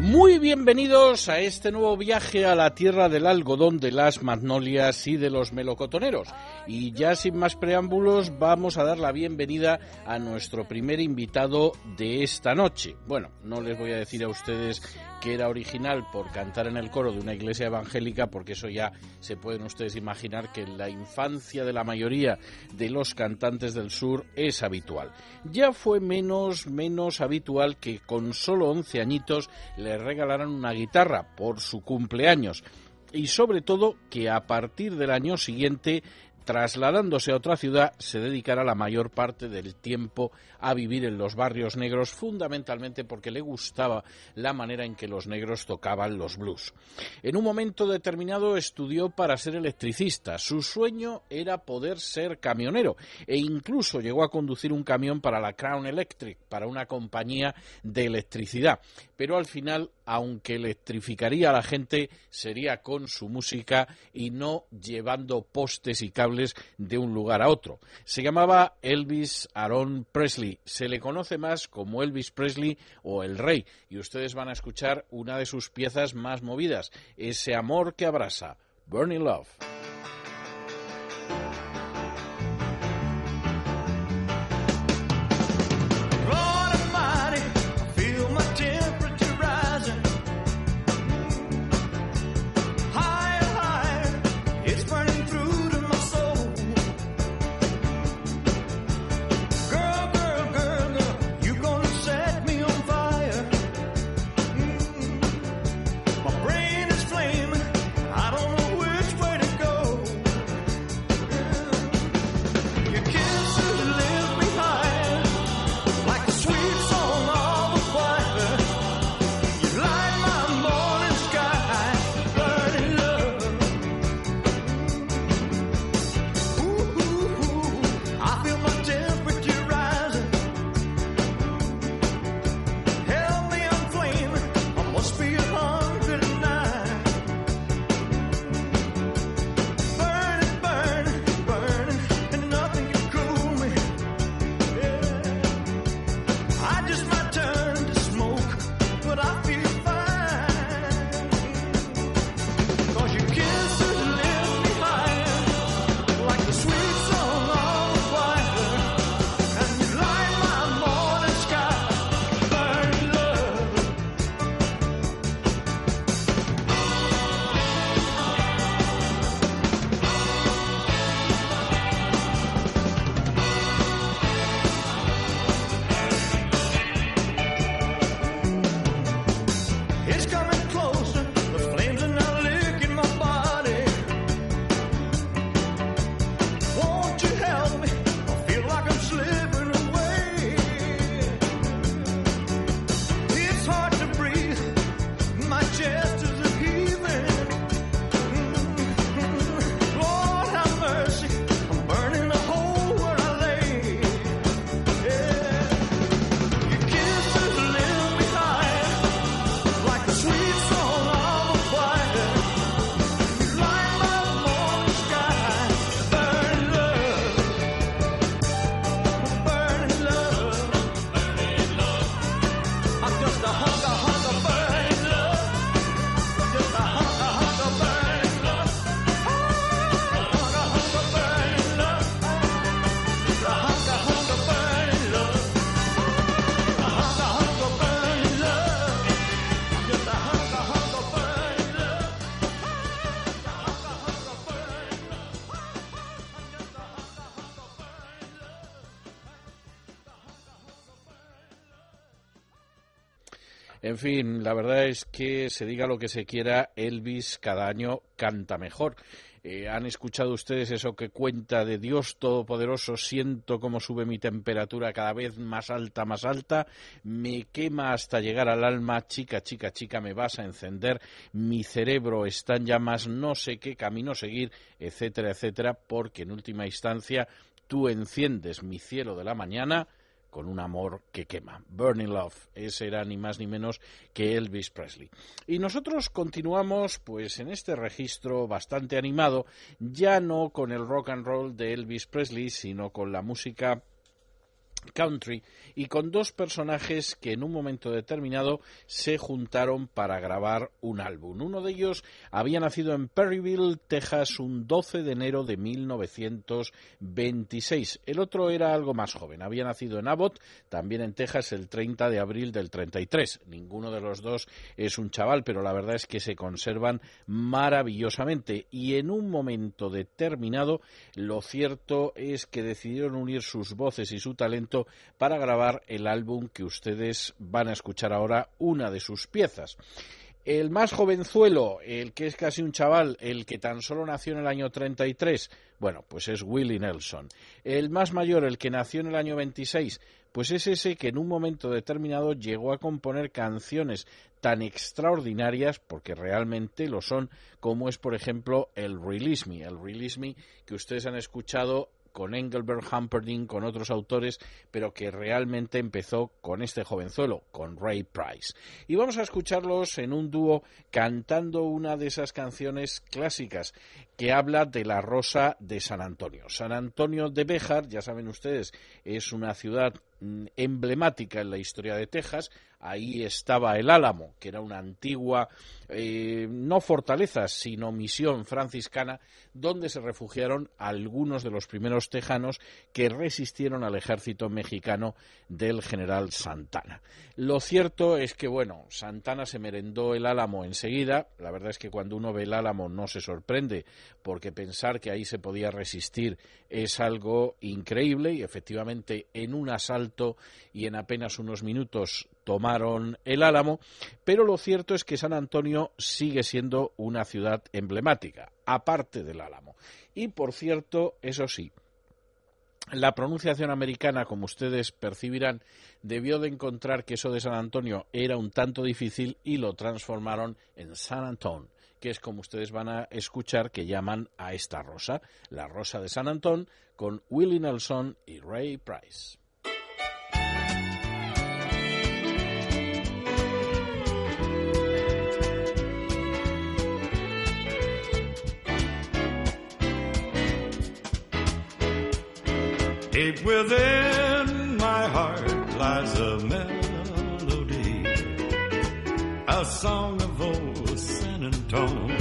Muy bienvenidos a este nuevo viaje a la tierra del algodón, de las magnolias y de los melocotoneros. Y ya sin más preámbulos, vamos a dar la bienvenida a nuestro primer invitado de esta noche. Bueno, no les voy a decir a ustedes que era original por cantar en el coro de una iglesia evangélica, porque eso ya se pueden ustedes imaginar que en la infancia de la mayoría de los cantantes del sur es habitual. Ya fue menos, menos habitual que con solo 11 añitos le regalaran una guitarra por su cumpleaños y sobre todo que a partir del año siguiente trasladándose a otra ciudad, se dedicará la mayor parte del tiempo a vivir en los barrios negros, fundamentalmente porque le gustaba la manera en que los negros tocaban los blues. En un momento determinado estudió para ser electricista. Su sueño era poder ser camionero e incluso llegó a conducir un camión para la Crown Electric, para una compañía de electricidad. Pero al final aunque electrificaría a la gente, sería con su música y no llevando postes y cables de un lugar a otro. Se llamaba Elvis Aaron Presley. Se le conoce más como Elvis Presley o El Rey. Y ustedes van a escuchar una de sus piezas más movidas, Ese amor que abrasa, Burning Love. Fin, la verdad es que se diga lo que se quiera, Elvis cada año canta mejor. Eh, han escuchado ustedes eso que cuenta de Dios Todopoderoso, siento cómo sube mi temperatura cada vez más alta, más alta, me quema hasta llegar al alma, chica, chica, chica, me vas a encender, mi cerebro está en llamas, no sé qué camino seguir, etcétera, etcétera, porque en última instancia tú enciendes mi cielo de la mañana, con un amor que quema. Burning Love, ese era ni más ni menos que Elvis Presley. Y nosotros continuamos pues en este registro bastante animado, ya no con el rock and roll de Elvis Presley, sino con la música country y con dos personajes que en un momento determinado se juntaron para grabar un álbum. Uno de ellos había nacido en Perryville, Texas, un 12 de enero de 1926. El otro era algo más joven, había nacido en Abbott, también en Texas, el 30 de abril del 33. Ninguno de los dos es un chaval, pero la verdad es que se conservan maravillosamente y en un momento determinado lo cierto es que decidieron unir sus voces y su talento para grabar el álbum que ustedes van a escuchar ahora, una de sus piezas. El más jovenzuelo, el que es casi un chaval, el que tan solo nació en el año 33, bueno, pues es Willie Nelson. El más mayor, el que nació en el año 26, pues es ese que en un momento determinado llegó a componer canciones tan extraordinarias, porque realmente lo son, como es, por ejemplo, el Release Me, el Release Me que ustedes han escuchado con Engelbert Humperdinck, con otros autores, pero que realmente empezó con este jovenzuelo, con Ray Price. Y vamos a escucharlos en un dúo cantando una de esas canciones clásicas que habla de la Rosa de San Antonio. San Antonio de Béjar, ya saben ustedes, es una ciudad emblemática en la historia de Texas. Ahí estaba el Álamo, que era una antigua, eh, no fortaleza, sino misión franciscana, donde se refugiaron algunos de los primeros tejanos que resistieron al ejército mexicano del general Santana. Lo cierto es que, bueno, Santana se merendó el Álamo enseguida. La verdad es que cuando uno ve el Álamo no se sorprende, porque pensar que ahí se podía resistir es algo increíble y efectivamente en un asalto y en apenas unos minutos tomaron el Álamo, pero lo cierto es que San Antonio sigue siendo una ciudad emblemática, aparte del Álamo. Y por cierto, eso sí, la pronunciación americana, como ustedes percibirán, debió de encontrar que eso de San Antonio era un tanto difícil y lo transformaron en San Antón, que es como ustedes van a escuchar que llaman a esta rosa, la rosa de San Antón, con Willie Nelson y Ray Price. Deep within my heart lies a melody, a song of old San Antone,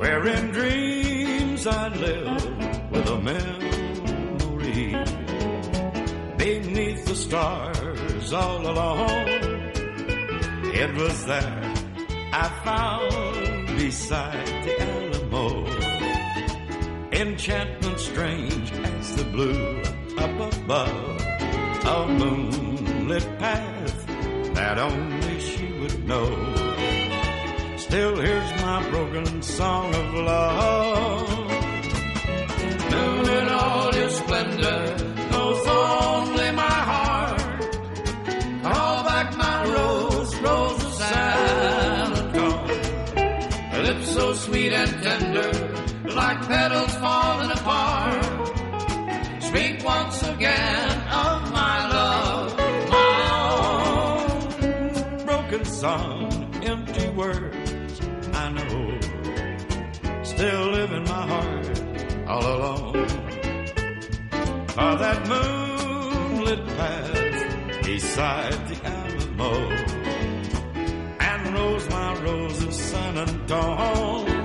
where in dreams I live with a memory beneath the stars all alone. It was there I found beside the enchantment strange as the blue up above, a moonlit path that only she would know. Still, here's my broken song of love. Moon in all your splendor knows only my heart. Call back my rose, rose of San Antone. Lips so sweet and tender like petals all alone. For that moonlit path beside the Alamo. And rose my rose of San Antone. Deep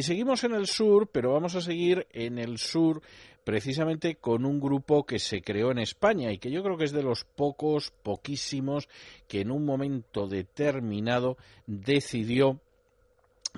Y seguimos en el sur, pero vamos a seguir en el sur precisamente con un grupo que se creó en España y que yo creo que es de los pocos, poquísimos, que en un momento determinado decidió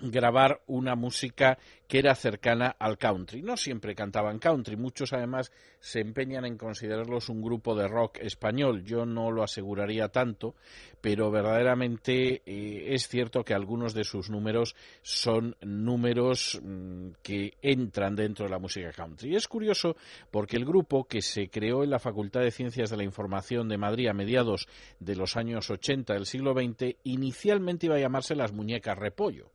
grabar una música que era cercana al country. No siempre cantaban country, muchos además se empeñan en considerarlos un grupo de rock español. Yo no lo aseguraría tanto, pero verdaderamente eh, es cierto que algunos de sus números son números mm, que entran dentro de la música country. Es curioso porque el grupo que se creó en la Facultad de Ciencias de la Información de Madrid a mediados de los años 80 del siglo XX inicialmente iba a llamarse Las Muñecas Repollo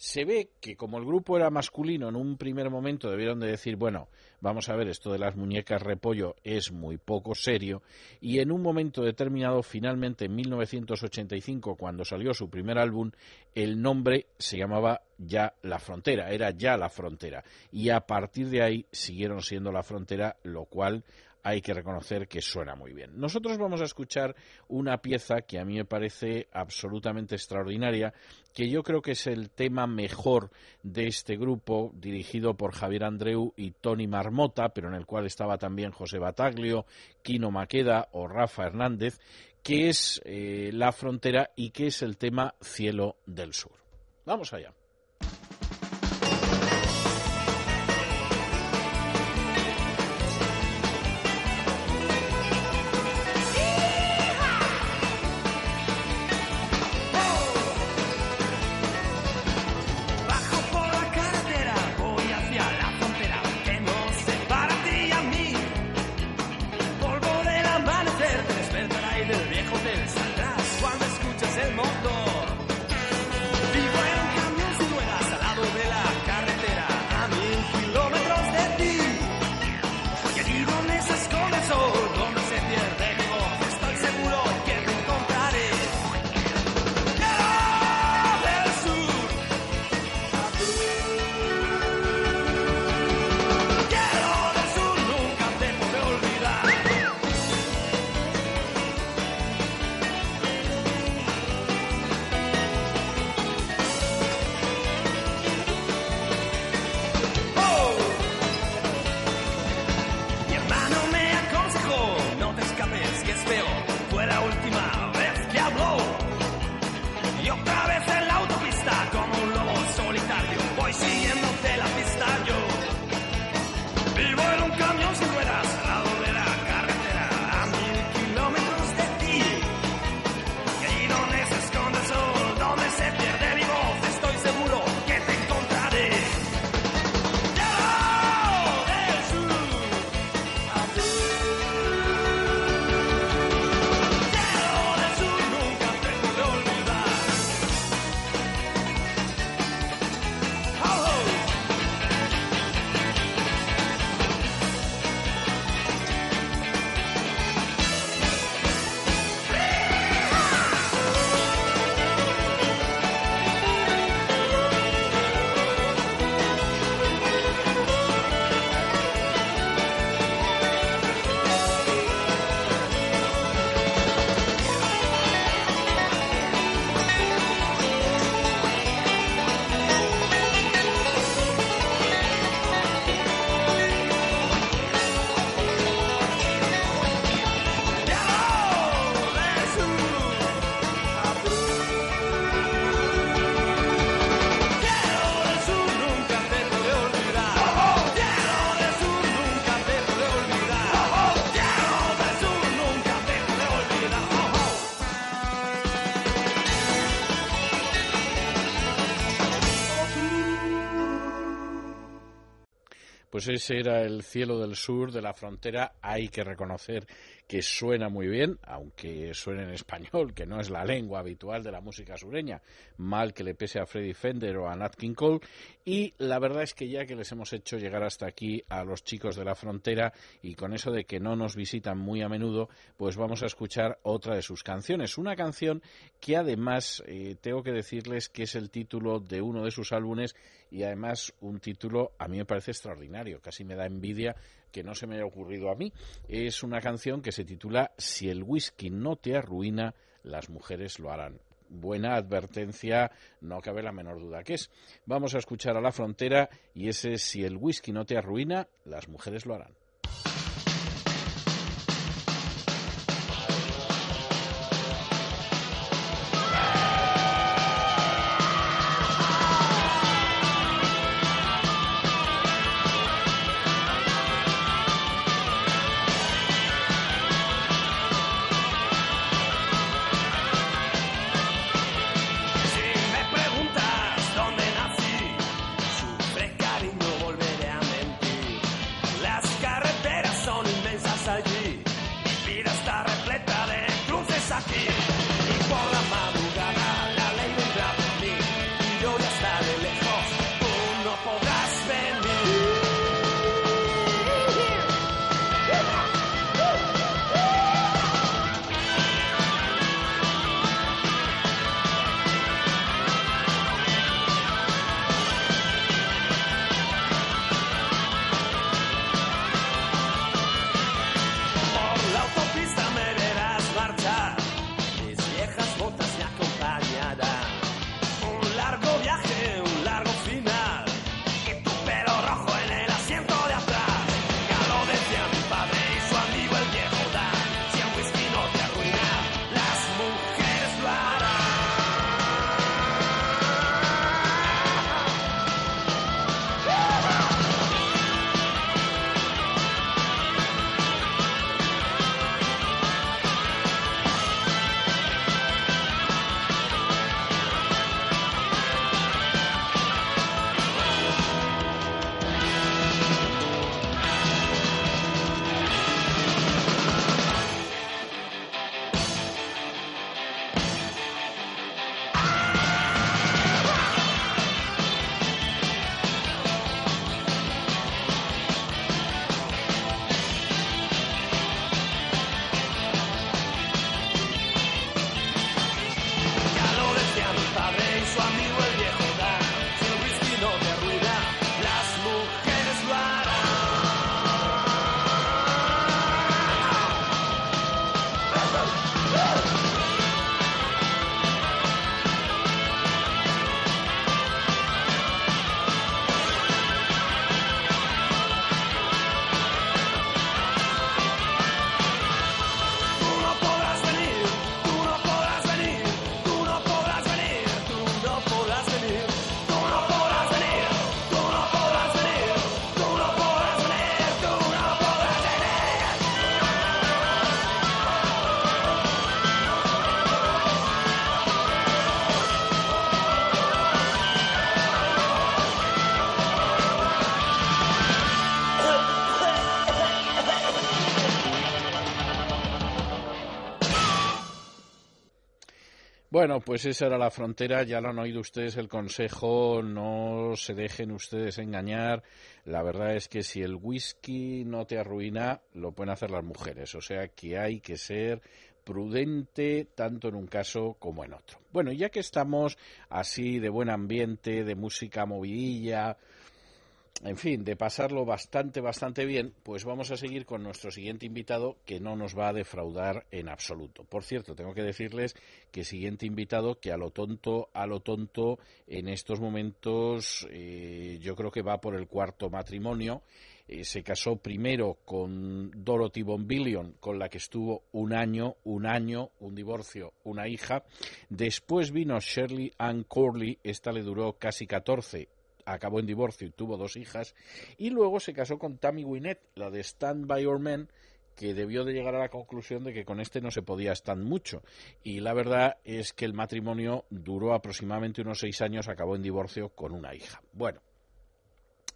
se ve que como el grupo era masculino en un primer momento debieron de decir, bueno, vamos a ver, esto de las muñecas repollo es muy poco serio y en un momento determinado, finalmente en 1985, cuando salió su primer álbum, el nombre se llamaba Ya la Frontera, era Ya la Frontera y a partir de ahí siguieron siendo la frontera, lo cual hay que reconocer que suena muy bien. Nosotros vamos a escuchar una pieza que a mí me parece absolutamente extraordinaria, que yo creo que es el tema mejor de este grupo, dirigido por Javier Andreu y Tony Marmota, pero en el cual estaba también José Bataglio, Kino Maqueda o Rafa Hernández, que es eh, La Frontera y que es el tema Cielo del Sur. Vamos allá. Ese era el cielo del sur de la frontera. Hay que reconocer que suena muy bien, aunque suene en español, que no es la lengua habitual de la música sureña, mal que le pese a Freddie Fender o a Nat King Cole. Y la verdad es que ya que les hemos hecho llegar hasta aquí a los chicos de la frontera y con eso de que no nos visitan muy a menudo, pues vamos a escuchar otra de sus canciones. Una canción que además eh, tengo que decirles que es el título de uno de sus álbumes y además un título a mí me parece extraordinario, casi me da envidia que no se me haya ocurrido a mí. Es una canción que se titula Si el whisky no te arruina, las mujeres lo harán. Buena advertencia, no cabe la menor duda que es. Vamos a escuchar a la frontera y ese Si el whisky no te arruina, las mujeres lo harán. Bueno, pues esa era la frontera, ya lo han oído ustedes el consejo, no se dejen ustedes engañar. La verdad es que si el whisky no te arruina, lo pueden hacer las mujeres, o sea que hay que ser prudente tanto en un caso como en otro. Bueno, ya que estamos así de buen ambiente, de música movidilla, en fin, de pasarlo bastante, bastante bien, pues vamos a seguir con nuestro siguiente invitado que no nos va a defraudar en absoluto. Por cierto, tengo que decirles que siguiente invitado que a lo tonto, a lo tonto, en estos momentos eh, yo creo que va por el cuarto matrimonio. Eh, se casó primero con Dorothy Bombillion, con la que estuvo un año, un año, un divorcio, una hija. Después vino Shirley Ann Corley, esta le duró casi 14 acabó en divorcio y tuvo dos hijas, y luego se casó con Tammy Wynette, la de Stand By Your Men, que debió de llegar a la conclusión de que con este no se podía estar mucho. Y la verdad es que el matrimonio duró aproximadamente unos seis años, acabó en divorcio con una hija. Bueno,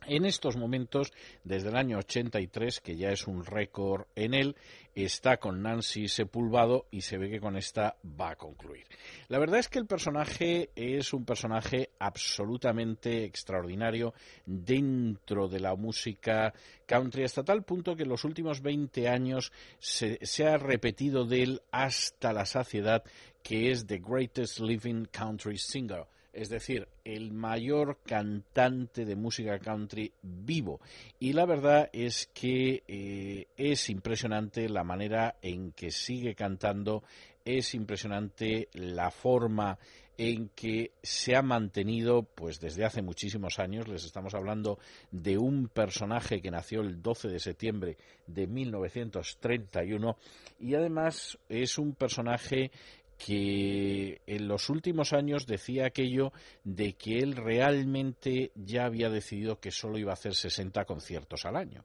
En estos momentos, desde el año 83, que ya es un récord en él, está con Nancy Sepulvado y se ve que con esta va a concluir. La verdad es que el personaje es un personaje absolutamente extraordinario dentro de la música country, hasta tal punto que en los últimos 20 años se, se ha repetido de él hasta la saciedad que es The Greatest Living Country Singer es decir, el mayor cantante de música country vivo. Y la verdad es que eh, es impresionante la manera en que sigue cantando, es impresionante la forma en que se ha mantenido pues desde hace muchísimos años. Les estamos hablando de un personaje que nació el 12 de septiembre de 1931 y además es un personaje que en los últimos años decía aquello de que él realmente ya había decidido que solo iba a hacer 60 conciertos al año.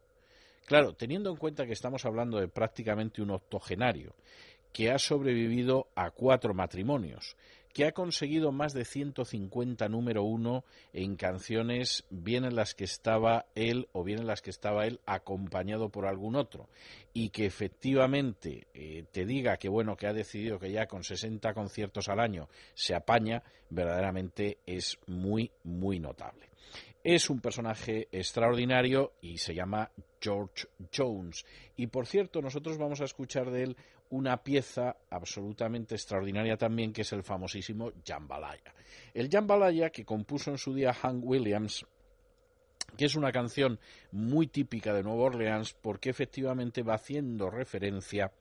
Claro, teniendo en cuenta que estamos hablando de prácticamente un octogenario, que ha sobrevivido a cuatro matrimonios, que ha conseguido más de 150 número uno en canciones, bien en las que estaba él o bien en las que estaba él acompañado por algún otro, y que efectivamente eh, te diga que bueno que ha decidido que ya con 60 conciertos al año se apaña, verdaderamente es muy muy notable. Es un personaje extraordinario y se llama George Jones. Y por cierto, nosotros vamos a escuchar de él una pieza absolutamente extraordinaria también, que es el famosísimo Jambalaya. El Jambalaya que compuso en su día Hank Williams, que es una canción muy típica de Nueva Orleans, porque efectivamente va haciendo referencia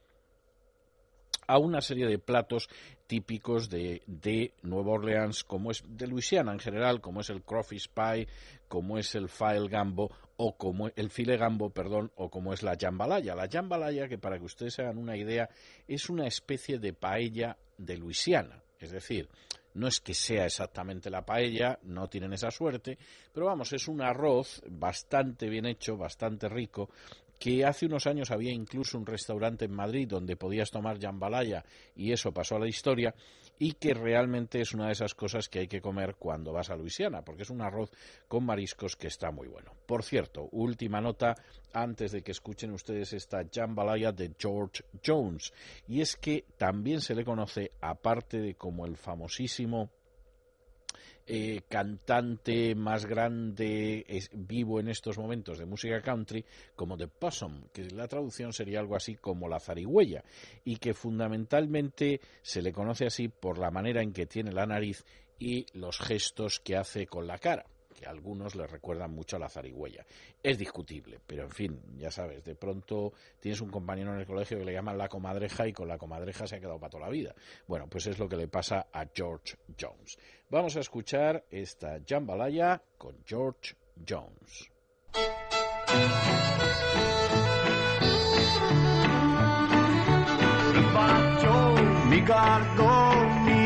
una serie de platos típicos de, de, Nueva Orleans, como es de Luisiana en general, como es el crawfish pie, como es el file gambo o como el file gambo, perdón, o como es la jambalaya. La jambalaya, que para que ustedes se hagan una idea, es una especie de paella de Luisiana, es decir, no es que sea exactamente la paella, no tienen esa suerte, pero vamos, es un arroz bastante bien hecho, bastante rico, que hace unos años había incluso un restaurante en Madrid donde podías tomar jambalaya y eso pasó a la historia y que realmente es una de esas cosas que hay que comer cuando vas a Luisiana, porque es un arroz con mariscos que está muy bueno. Por cierto, última nota antes de que escuchen ustedes esta jambalaya de George Jones, y es que también se le conoce, aparte de como el famosísimo eh, cantante más grande es, vivo en estos momentos de música country como The Possum, que la traducción sería algo así como la zarigüeya, y que fundamentalmente se le conoce así por la manera en que tiene la nariz y los gestos que hace con la cara que a algunos les recuerdan mucho a la zarigüeya. Es discutible, pero en fin, ya sabes, de pronto tienes un compañero en el colegio que le llaman la comadreja y con la comadreja se ha quedado para toda la vida. Bueno, pues es lo que le pasa a George Jones. Vamos a escuchar esta jambalaya con George Jones. Goodbye, Joe. Me gotta go, me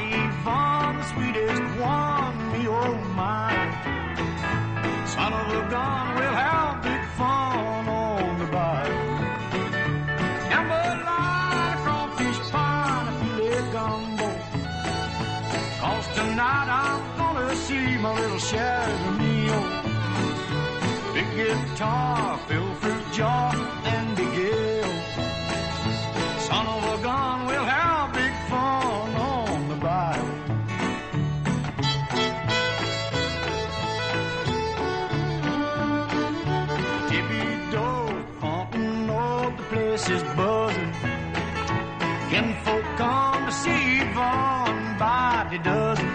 Yvonne, the sweetest one, me oh my. Son of a gun, we'll have big fun on the bayou. Jambalaya, crawfish pie, and filet gumbo. Cause tonight I'm gonna see my little Shadow meal. Big guitar, fill fruit jar, and big the dozen?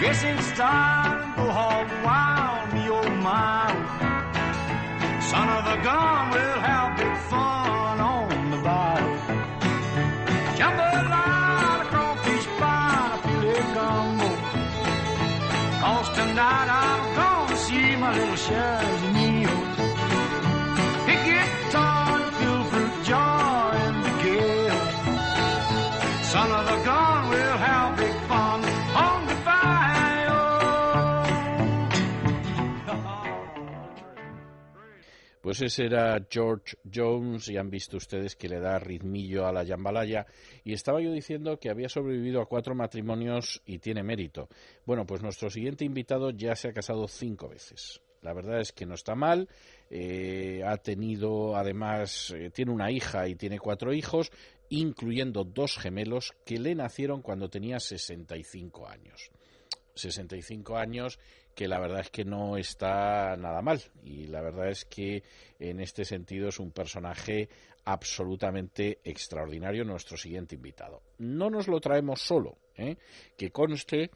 Dressing style and go hog wild, me oh my. Son of a gun, we'll have big fun on the bayou. Jambalaya, crawfish pie, filet gumbo. Cause tonight I'm gonna see my little shares Pues ese era George Jones y han visto ustedes que le da ritmillo a la jambalaya y estaba yo diciendo que había sobrevivido a cuatro matrimonios y tiene mérito. Bueno, pues nuestro siguiente invitado ya se ha casado cinco veces. La verdad es que no está mal, eh, ha tenido además, eh, tiene una hija y tiene cuatro hijos, incluyendo dos gemelos que le nacieron cuando tenía 65 años. 65 años que la verdad es que no está nada mal y la verdad es que en este sentido es un personaje absolutamente extraordinario nuestro siguiente invitado. No nos lo traemos solo, ¿eh? que conste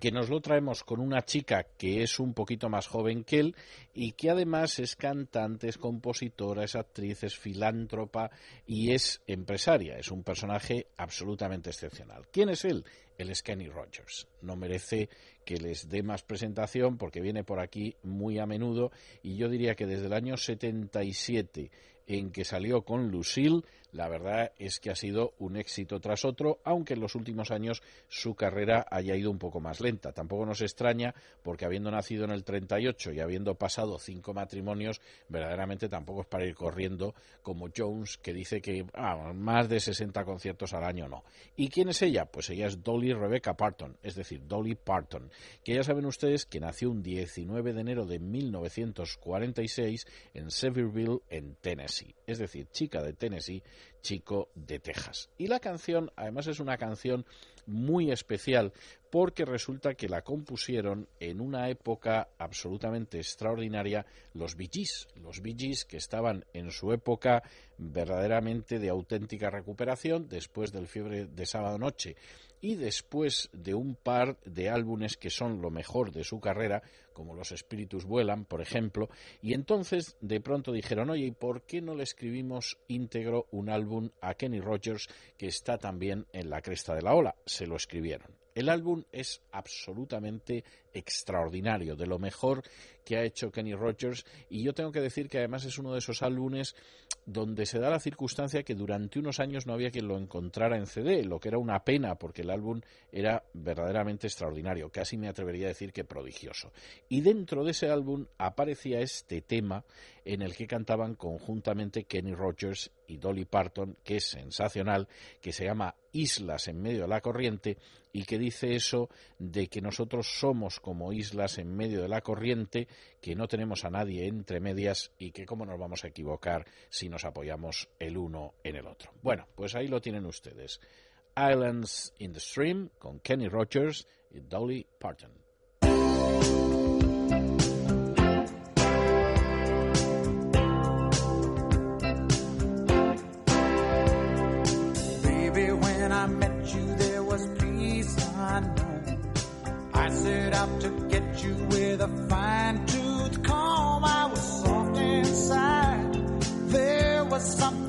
que nos lo traemos con una chica que es un poquito más joven que él y que además es cantante, es compositora, es actriz, es filántropa y es empresaria. Es un personaje absolutamente excepcional. ¿Quién es él? Él es Kenny Rogers. No merece que les dé más presentación porque viene por aquí muy a menudo y yo diría que desde el año 77 en que salió con Lucille, la verdad es que ha sido un éxito tras otro, aunque en los últimos años su carrera haya ido un poco más lenta. Tampoco nos extraña, porque habiendo nacido en el 38 y habiendo pasado cinco matrimonios, verdaderamente tampoco es para ir corriendo como Jones, que dice que más de 60 conciertos al año no. ¿Y quién es ella? Pues ella es Dolly Rebecca Parton, es decir, Dolly Parton, que ya saben ustedes que nació un 19 de enero de 1946 en Sevierville, en Tennessee. Es decir, chica de Tennessee, chico de Texas. Y la canción, además, es una canción muy especial porque resulta que la compusieron en una época absolutamente extraordinaria los Bee los Bee que estaban en su época verdaderamente de auténtica recuperación después del fiebre de sábado noche y después de un par de álbumes que son lo mejor de su carrera, como Los Espíritus Vuelan, por ejemplo, y entonces de pronto dijeron, oye, ¿y por qué no le escribimos íntegro un álbum a Kenny Rogers que está también en la cresta de la ola? Se lo escribieron. El álbum es absolutamente extraordinario, de lo mejor que ha hecho Kenny Rogers y yo tengo que decir que además es uno de esos álbumes donde se da la circunstancia que durante unos años no había quien lo encontrara en CD, lo que era una pena porque el álbum era verdaderamente extraordinario, casi me atrevería a decir que prodigioso. Y dentro de ese álbum aparecía este tema en el que cantaban conjuntamente Kenny Rogers y Dolly Parton, que es sensacional, que se llama Islas en medio de la corriente y que dice eso de que nosotros somos como islas en medio de la corriente, que no tenemos a nadie entre medias y que cómo nos vamos a equivocar si nos apoyamos el uno en el otro. Bueno, pues ahí lo tienen ustedes. Islands in the Stream con Kenny Rogers y Dolly Parton. Set out to get you with a fine tooth comb. I was soft inside. There was something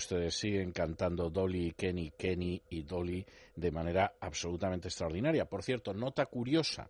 ustedes, siguen cantando Dolly Kenny, Kenny y Dolly de manera absolutamente extraordinaria. Por cierto, nota curiosa,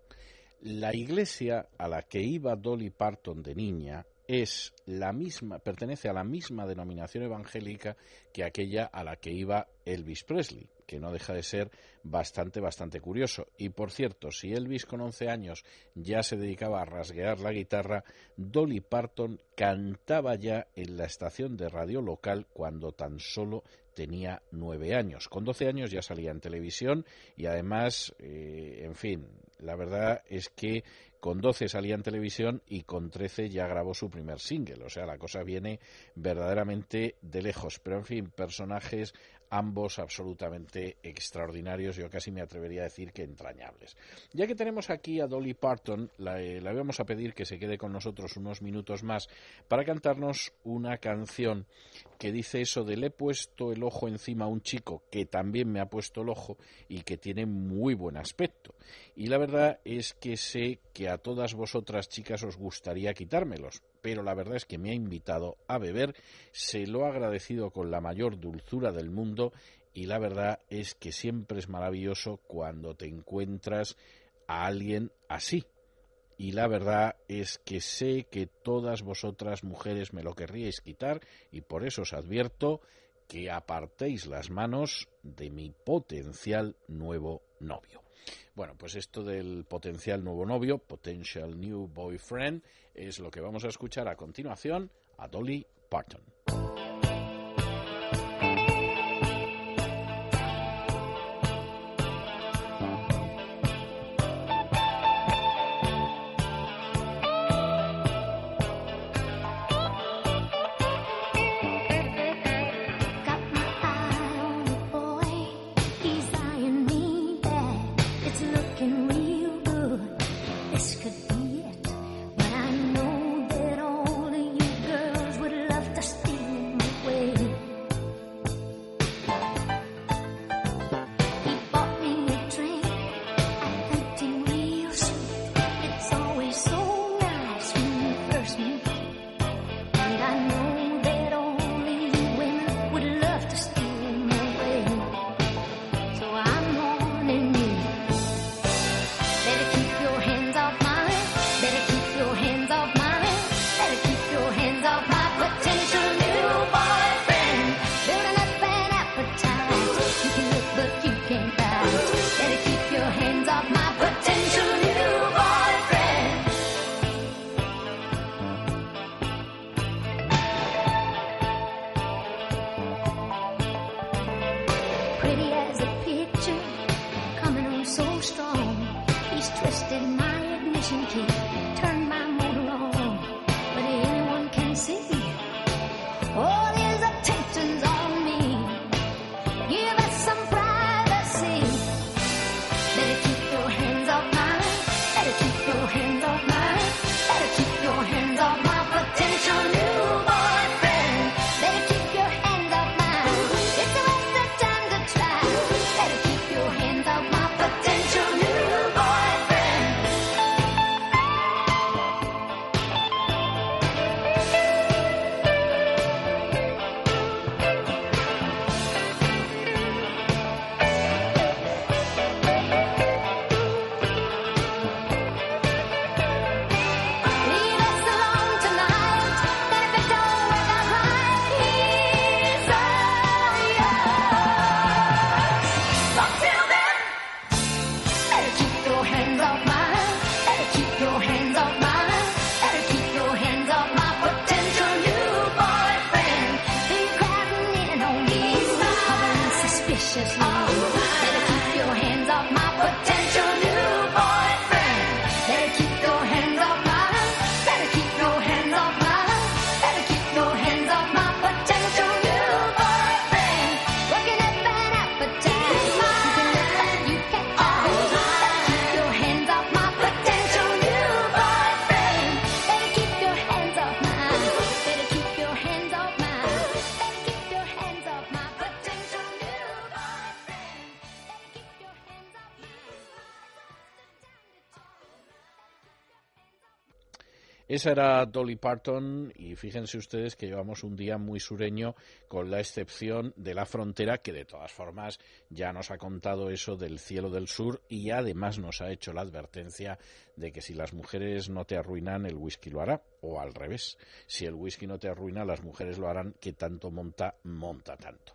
la iglesia a la que iba Dolly Parton de niña es la misma, pertenece a la misma denominación evangélica que aquella a la que iba Elvis Presley, que no deja de ser bastante, bastante curioso. Y por cierto, si Elvis con 11 años ya se dedicaba a rasguear la guitarra, Dolly Parton cantaba ya en la estación de radio local cuando tan solo tenía nueve años. Con 12 años ya salía en televisión y además, eh, en fin, la verdad es que con 12 salía en televisión y con 13 ya grabó su primer single. O sea, la cosa viene verdaderamente de lejos. Pero en fin, personajes ambos absolutamente extraordinarios, yo casi me atrevería a decir que entrañables. Ya que tenemos aquí a Dolly Parton, la, eh, la vamos a pedir que se quede con nosotros unos minutos más para cantarnos una canción que dice eso de le he puesto el ojo encima a un chico que también me ha puesto el ojo y que tiene muy buen aspecto. Y la verdad es que sé que a todas vosotras chicas os gustaría quitármelos, pero la verdad es que me ha invitado a beber, se lo ha agradecido con la mayor dulzura del mundo y la verdad es que siempre es maravilloso cuando te encuentras a alguien así. Y la verdad es que sé que todas vosotras mujeres me lo querríais quitar y por eso os advierto que apartéis las manos de mi potencial nuevo novio. Bueno, pues esto del potencial nuevo novio, potential new boyfriend, es lo que vamos a escuchar a continuación a Dolly Parton. Esa era Dolly Parton y fíjense ustedes que llevamos un día muy sureño con la excepción de la frontera que de todas formas ya nos ha contado eso del cielo del sur y además nos ha hecho la advertencia de que si las mujeres no te arruinan el whisky lo hará o al revés. Si el whisky no te arruina las mujeres lo harán que tanto monta monta tanto.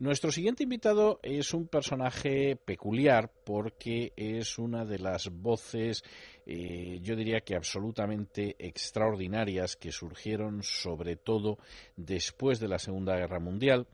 Nuestro siguiente invitado es un personaje peculiar porque es una de las voces eh, yo diría que absolutamente extraordinarias que surgieron sobre todo después de la Segunda Guerra Mundial,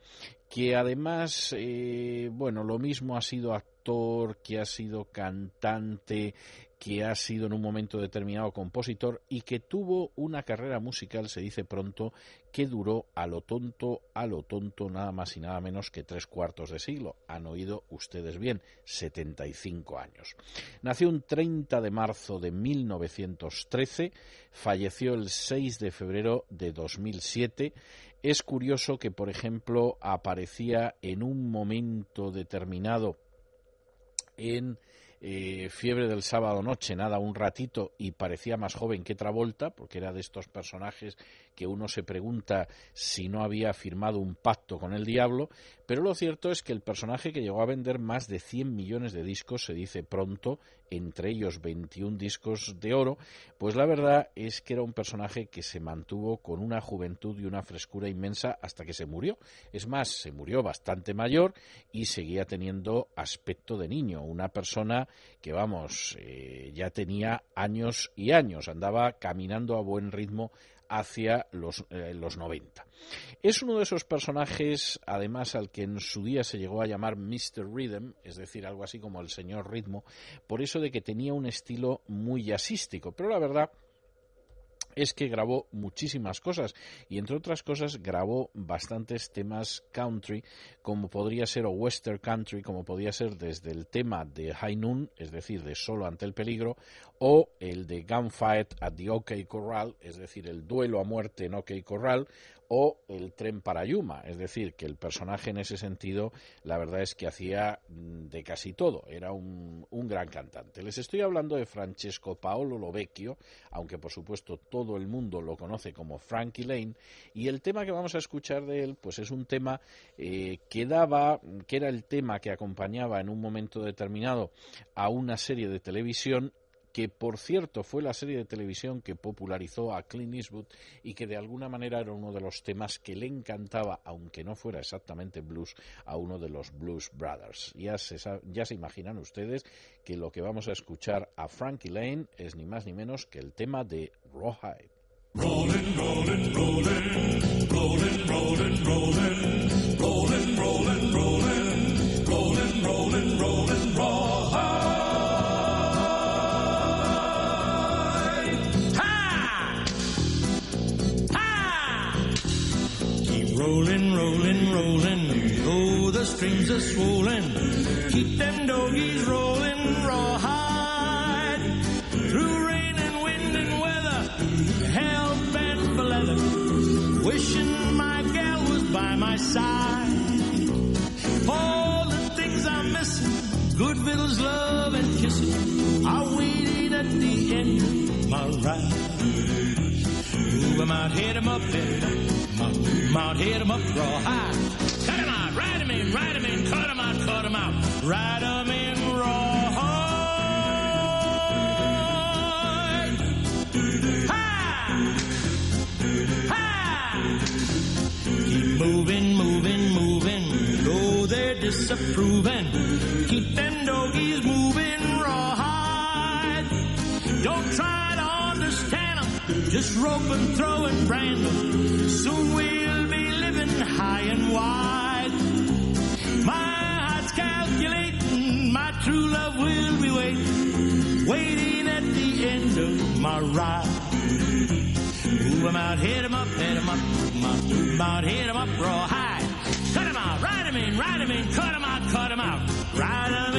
que además, eh, bueno, lo mismo ha sido actor, que ha sido cantante, que ha sido en un momento determinado compositor y que tuvo una carrera musical, se dice pronto, que duró a lo tonto, a lo tonto, nada más y nada menos que tres cuartos de siglo. Han oído ustedes bien, 75 años. Nació un 30 de marzo de 1913, falleció el 6 de febrero de 2007. Es curioso que, por ejemplo, aparecía en un momento determinado en eh, Fiebre del sábado noche, nada, un ratito, y parecía más joven que Travolta, porque era de estos personajes que uno se pregunta si no había firmado un pacto con el diablo, pero lo cierto es que el personaje que llegó a vender más de 100 millones de discos, se dice pronto, entre ellos 21 discos de oro, pues la verdad es que era un personaje que se mantuvo con una juventud y una frescura inmensa hasta que se murió. Es más, se murió bastante mayor y seguía teniendo aspecto de niño, una persona que, vamos, eh, ya tenía años y años, andaba caminando a buen ritmo hacia los, eh, los 90. Es uno de esos personajes, además, al que en su día se llegó a llamar Mr. Rhythm, es decir, algo así como el señor ritmo, por eso de que tenía un estilo muy jazzístico, pero la verdad es que grabó muchísimas cosas y entre otras cosas grabó bastantes temas country como podría ser o western country como podría ser desde el tema de High Noon es decir de Solo ante el peligro o el de Gunfight at the OK Corral es decir el duelo a muerte en OK Corral o el tren para Yuma, es decir, que el personaje en ese sentido, la verdad es que hacía mm, de casi todo, era un, gran cantante. Les estoy hablando de Francesco Paolo Lovecchio, aunque por supuesto todo el mundo lo conoce como Frankie Lane, y el tema que vamos a escuchar de él, pues es un tema eh, que daba, que era el tema que acompañaba en un momento determinado a una serie de televisión que por cierto fue la serie de televisión que popularizó a Clint Eastwood y que de alguna manera era uno de los temas que le encantaba, aunque no fuera exactamente blues, a uno de los Blues Brothers. Ya se, ya se imaginan ustedes que lo que vamos a escuchar a Frankie Lane es ni más ni menos que el tema de Rawhide. Streams are swollen. Keep them doggies rolling rawhide. Through rain and wind and weather. Hell bent for leather. Wishing my gal was by my side. All the things I'm missing. Good victuals, love, and kissing. Are waiting at the end of my ride. Move 'em out, hit 'em up, hit 'em up. Move 'em out, hit 'em up. Cut 'em out, ride 'em in, ride 'em in, cut 'em out, cut 'em out. Ride 'em in, rawhide. Ha! Ha! Keep moving, moving, moving. Though they're disapproving. Keep them doggies moving rawhide. Don't try to understand 'em. Just rope and throw and brand 'em. Soon we'll true love will be waiting. Waiting at the end of my ride. Move 'em out, hit 'em up, hit 'em up, move 'em out, hit 'em up, rawhide. Cut 'em out, ride 'em in, ride 'em in, cut 'em out, cut 'em out, ride 'em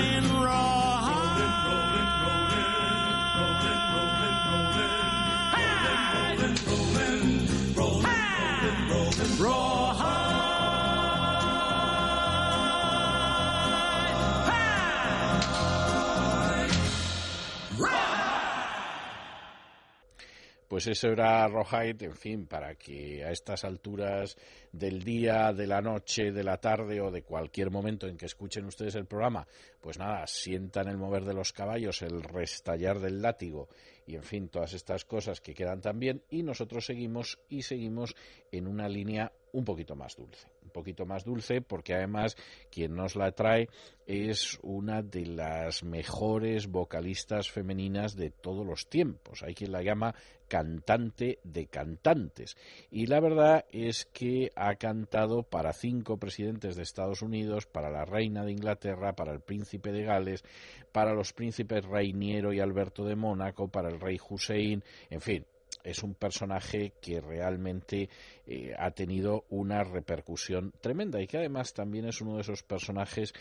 Pues eso era en fin, para que a estas alturas del día, de la noche, de la tarde o de cualquier momento en que escuchen ustedes el programa, pues nada, sientan el mover de los caballos, el restallar del látigo y en fin, todas estas cosas que quedan tan bien y nosotros seguimos y seguimos en una línea un poquito más dulce, poquito más dulce porque además quien nos la trae es una de las mejores vocalistas femeninas de todos los tiempos. Hay quien la llama cantante de cantantes. Y la verdad es que ha cantado para cinco presidentes de Estados Unidos, para la reina de Inglaterra, para el príncipe de Gales, para los príncipes Reiniero y Alberto de Mónaco, para el rey Hussein, en fin, es un personaje que realmente eh, ha tenido una repercusión tremenda y que además también es uno de esos personajes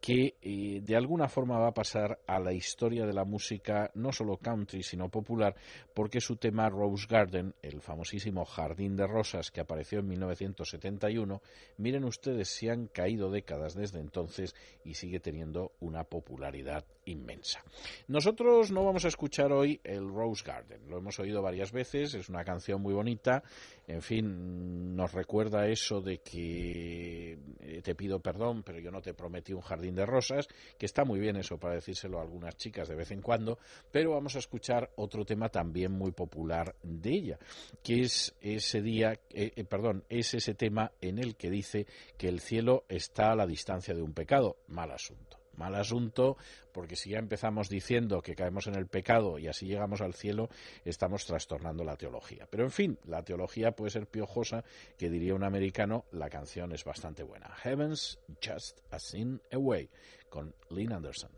que eh, de alguna forma va a pasar a la historia de la música no solo country sino popular porque su tema Rose Garden, el famosísimo Jardín de Rosas que apareció en 1971, miren ustedes si han caído décadas desde entonces y sigue teniendo una popularidad inmensa. Nosotros no vamos a escuchar hoy el Rose Garden, lo hemos oído varias veces, es una canción muy bonita, en fin, nos recuerda eso de que eh, te pido perdón, pero yo no te prometí un jardín de rosas, que está muy bien eso para decírselo a algunas chicas de vez en cuando, pero vamos a escuchar otro tema también muy popular de ella, que es ese día, eh, eh, perdón, es ese tema en el que dice que el cielo está a la distancia de un pecado, mal asunto mal asunto, porque si ya empezamos diciendo que caemos en el pecado y así llegamos al cielo, estamos trastornando la teología. Pero en fin, la teología puede ser piojosa, que diría un americano, la canción es bastante buena. Heaven's Just a Sin Away, con Lynn Anderson.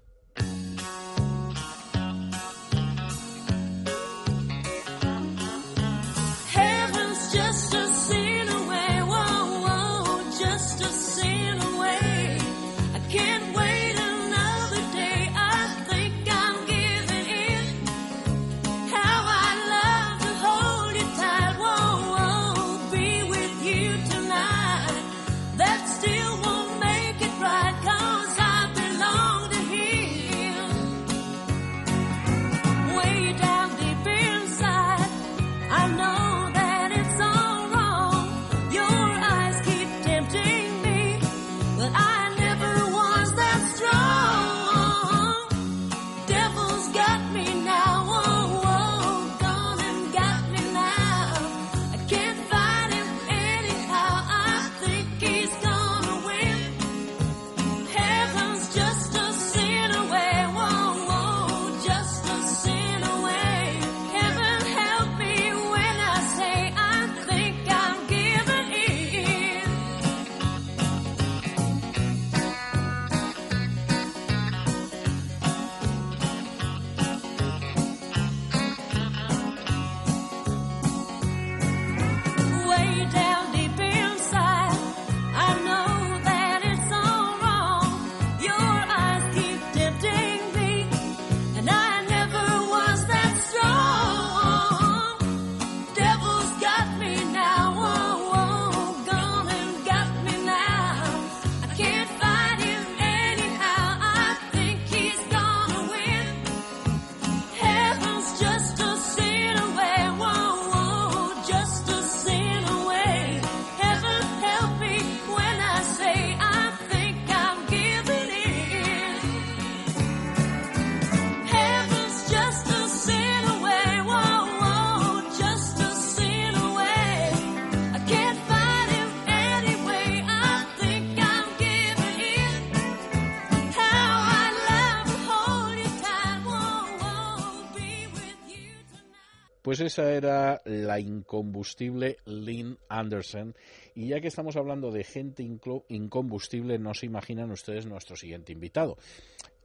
Esa era la incombustible Lynn Anderson. Y ya que estamos hablando de gente incombustible, no se imaginan ustedes nuestro siguiente invitado.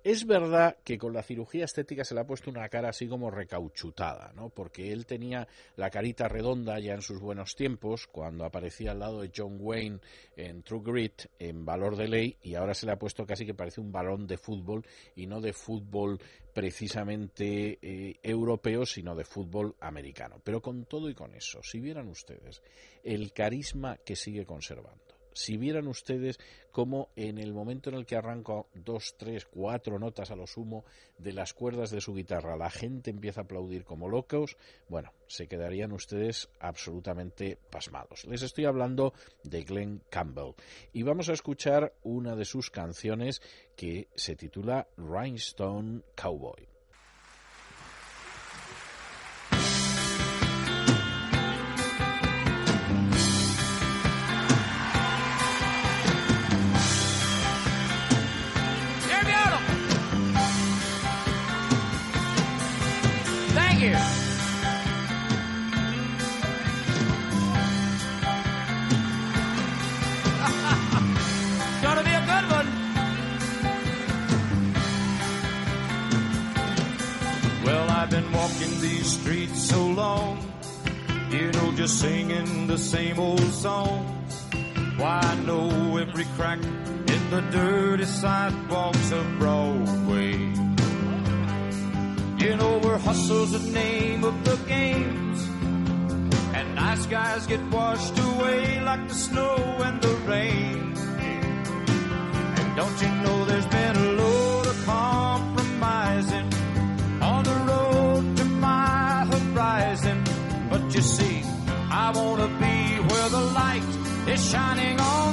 Es verdad que con la cirugía estética se le ha puesto una cara así como recauchutada, ¿no? Porque él tenía la carita redonda ya en sus buenos tiempos, cuando aparecía al lado de John Wayne en True Grit, en Valor de Ley, y ahora se le ha puesto casi que parece un balón de fútbol, y no de fútbol precisamente eh, europeo, sino de fútbol americano. Pero con todo y con eso, si vieran ustedes el carisma que sigue conservando, si vieran ustedes cómo en el momento en el que arranca dos, tres, cuatro notas a lo sumo de las cuerdas de su guitarra, la gente empieza a aplaudir como locos, bueno, se quedarían ustedes absolutamente pasmados. Les estoy hablando de Glenn Campbell y vamos a escuchar una de sus canciones que se titula Rhinestone Cowboy. I've been walking these streets so long, you know, just singing the same old songs. Why, I know every crack in the dirty sidewalks of Broadway. You know, where hustle's the name of the games, and nice guys get washed away like the snow and the rain. And don't you know there's shining on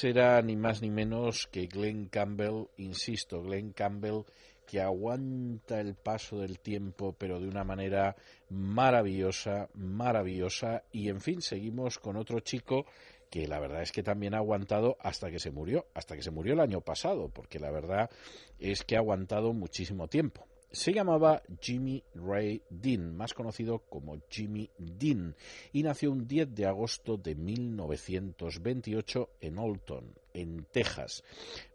Ese era ni más ni menos que Glenn Campbell, insisto, Glenn Campbell que aguanta el paso del tiempo, pero de una manera maravillosa, maravillosa. Y en fin, seguimos con otro chico que la verdad es que también ha aguantado hasta que se murió, hasta que se murió el año pasado, porque la verdad es que ha aguantado muchísimo tiempo. Se llamaba Jimmy Ray Dean, más conocido como Jimmy Dean, y nació un 10 de agosto de 1928 en Alton, en Texas.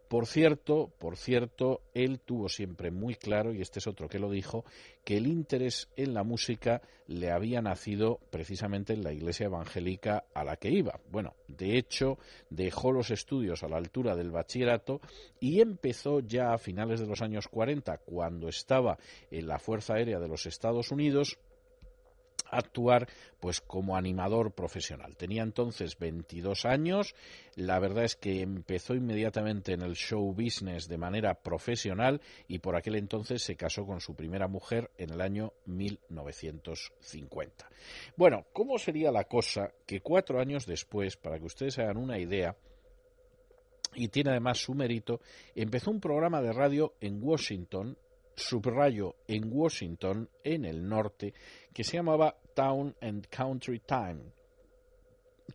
Por cierto, por cierto, él tuvo siempre muy claro, y este es otro que lo dijo, que el interés en la música le había nacido precisamente en la iglesia evangélica a la que iba. Bueno, de hecho, dejó los estudios a la altura del bachillerato y empezó ya a finales de los años 40, cuando estaba en la Fuerza Aérea de los Estados Unidos, actuar pues como animador profesional. Tenía entonces 22 años, la verdad es que empezó inmediatamente en el show business de manera profesional y por aquel entonces se casó con su primera mujer en el año 1950. Bueno, ¿cómo sería la cosa que cuatro años después, para que ustedes hagan una idea, y tiene además su mérito, empezó un programa de radio en Washington subrayo en Washington, en el norte, que se llamaba Town and Country Time.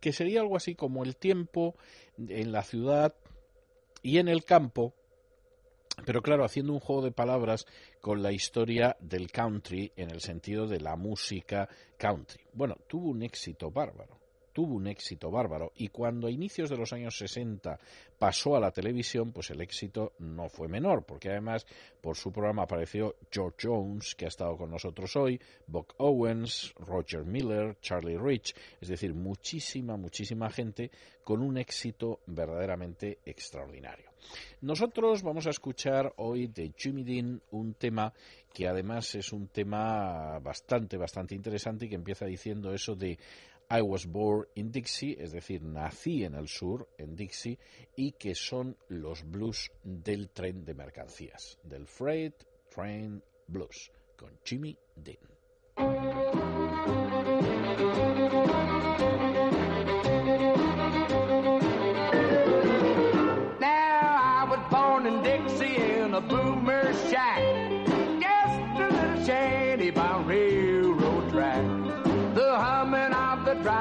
que sería algo así como el tiempo en la ciudad y en el campo, pero claro, haciendo un juego de palabras con la historia del country en el sentido de la música country. Bueno, tuvo un éxito bárbaro tuvo un éxito bárbaro y cuando a inicios de los años 60 pasó a la televisión, pues el éxito no fue menor, porque además por su programa apareció George Jones, que ha estado con nosotros hoy, Buck Owens, Roger Miller, Charlie Rich, es decir, muchísima, muchísima gente con un éxito verdaderamente extraordinario. Nosotros vamos a escuchar hoy de Jimmy Dean un tema que además es un tema bastante, bastante interesante y que empieza diciendo eso de I was born in Dixie, es decir, nací en el sur, en Dixie, y que son los blues del tren de mercancías, del Freight Train Blues, con Jimmy Dean.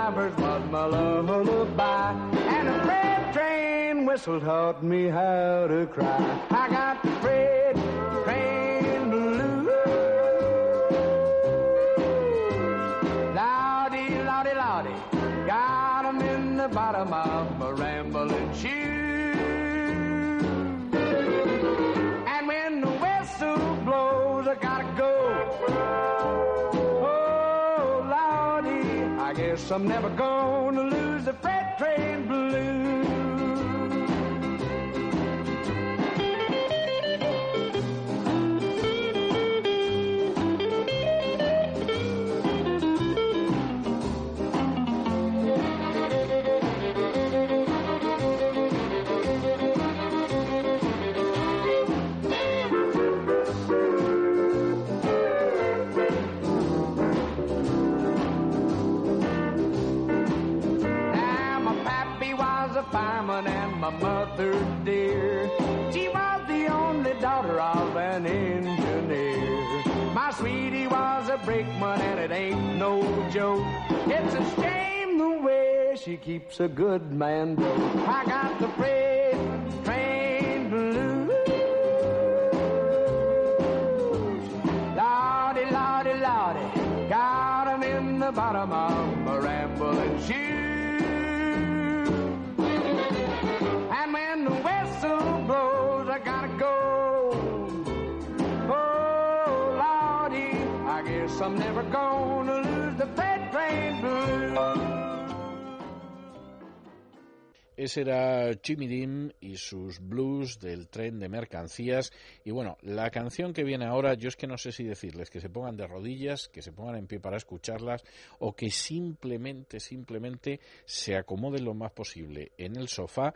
Drivers was my lullaby, and a freight train whistle taught me how to cry. I got freight train blues. Lordy, lordy, lordy, got 'em in the bottom of my rambling shoe. And when the whistle blows, I gotta go. I'm never gonna lose the freight train blues. Mother dear. She was the only daughter of an engineer. My sweetie was a brakeman and it ain't no joke. It's a shame the way she keeps a good man broke. I got the freight train blues. Lordy, lordy, lordy, got 'em in the bottom of my rambling shoe. Ese era Jimmy Dean y sus blues del tren de mercancías. Y bueno, la canción que viene ahora, yo es que no sé si decirles que se pongan de rodillas, que se pongan en pie para escucharlas, o que simplemente, simplemente se acomoden lo más posible en el sofá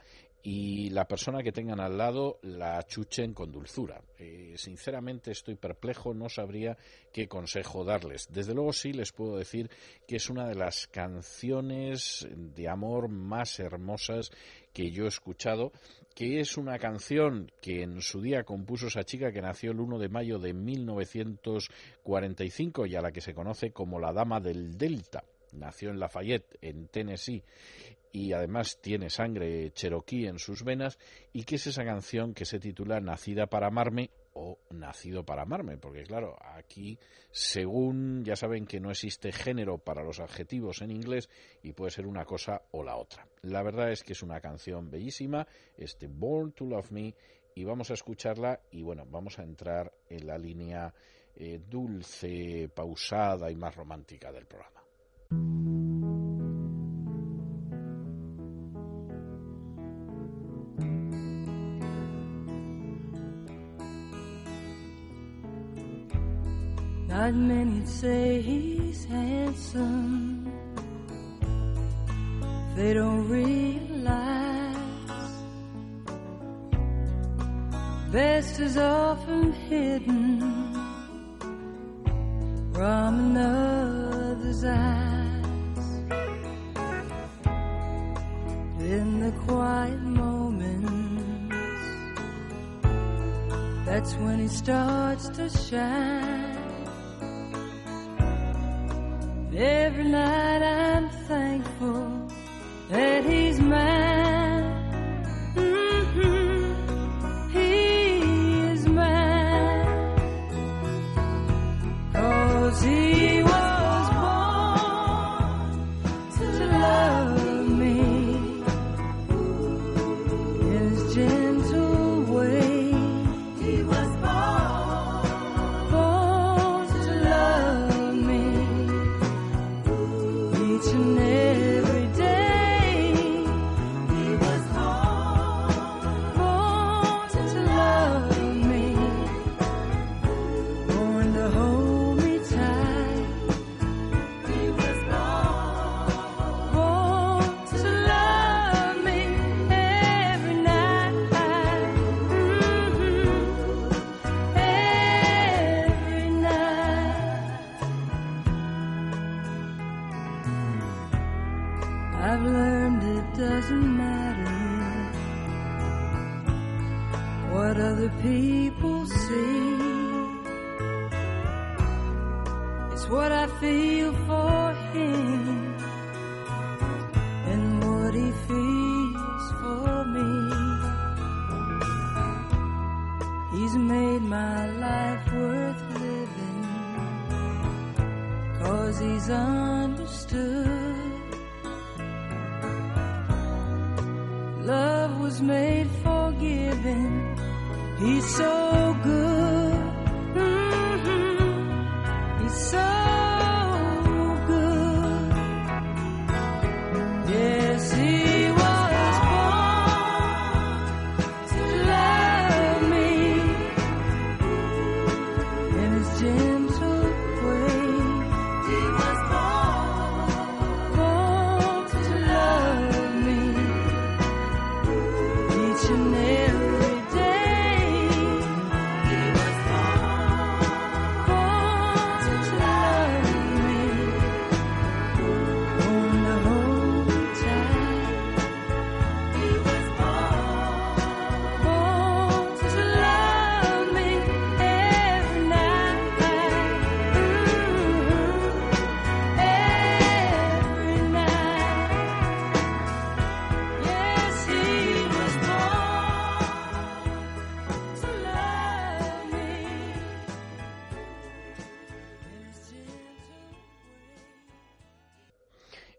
y la persona que tengan al lado la chuchen con dulzura. Eh, sinceramente estoy perplejo, no sabría qué consejo darles. Desde luego sí les puedo decir que es una de las canciones de amor más hermosas que yo he escuchado, que es una canción que en su día compuso esa chica que nació el 1 de mayo de 1945 y a la que se conoce como la Dama del Delta. Nació en Lafayette, en Tennessee, y además tiene sangre cherokee en sus venas, y que es esa canción que se titula Nacida para amarme o Nacido para amarme, porque claro, aquí según ya saben que no existe género para los adjetivos en inglés y puede ser una cosa o la otra. La verdad es que es una canción bellísima, este Born to Love Me, y vamos a escucharla y bueno, vamos a entrar en la línea eh, dulce, pausada y más romántica del programa. Not many say he's handsome. They don't realize best is often hidden from another's eyes. In the quiet moments, that's when he starts to shine. Every night I'm thankful that he's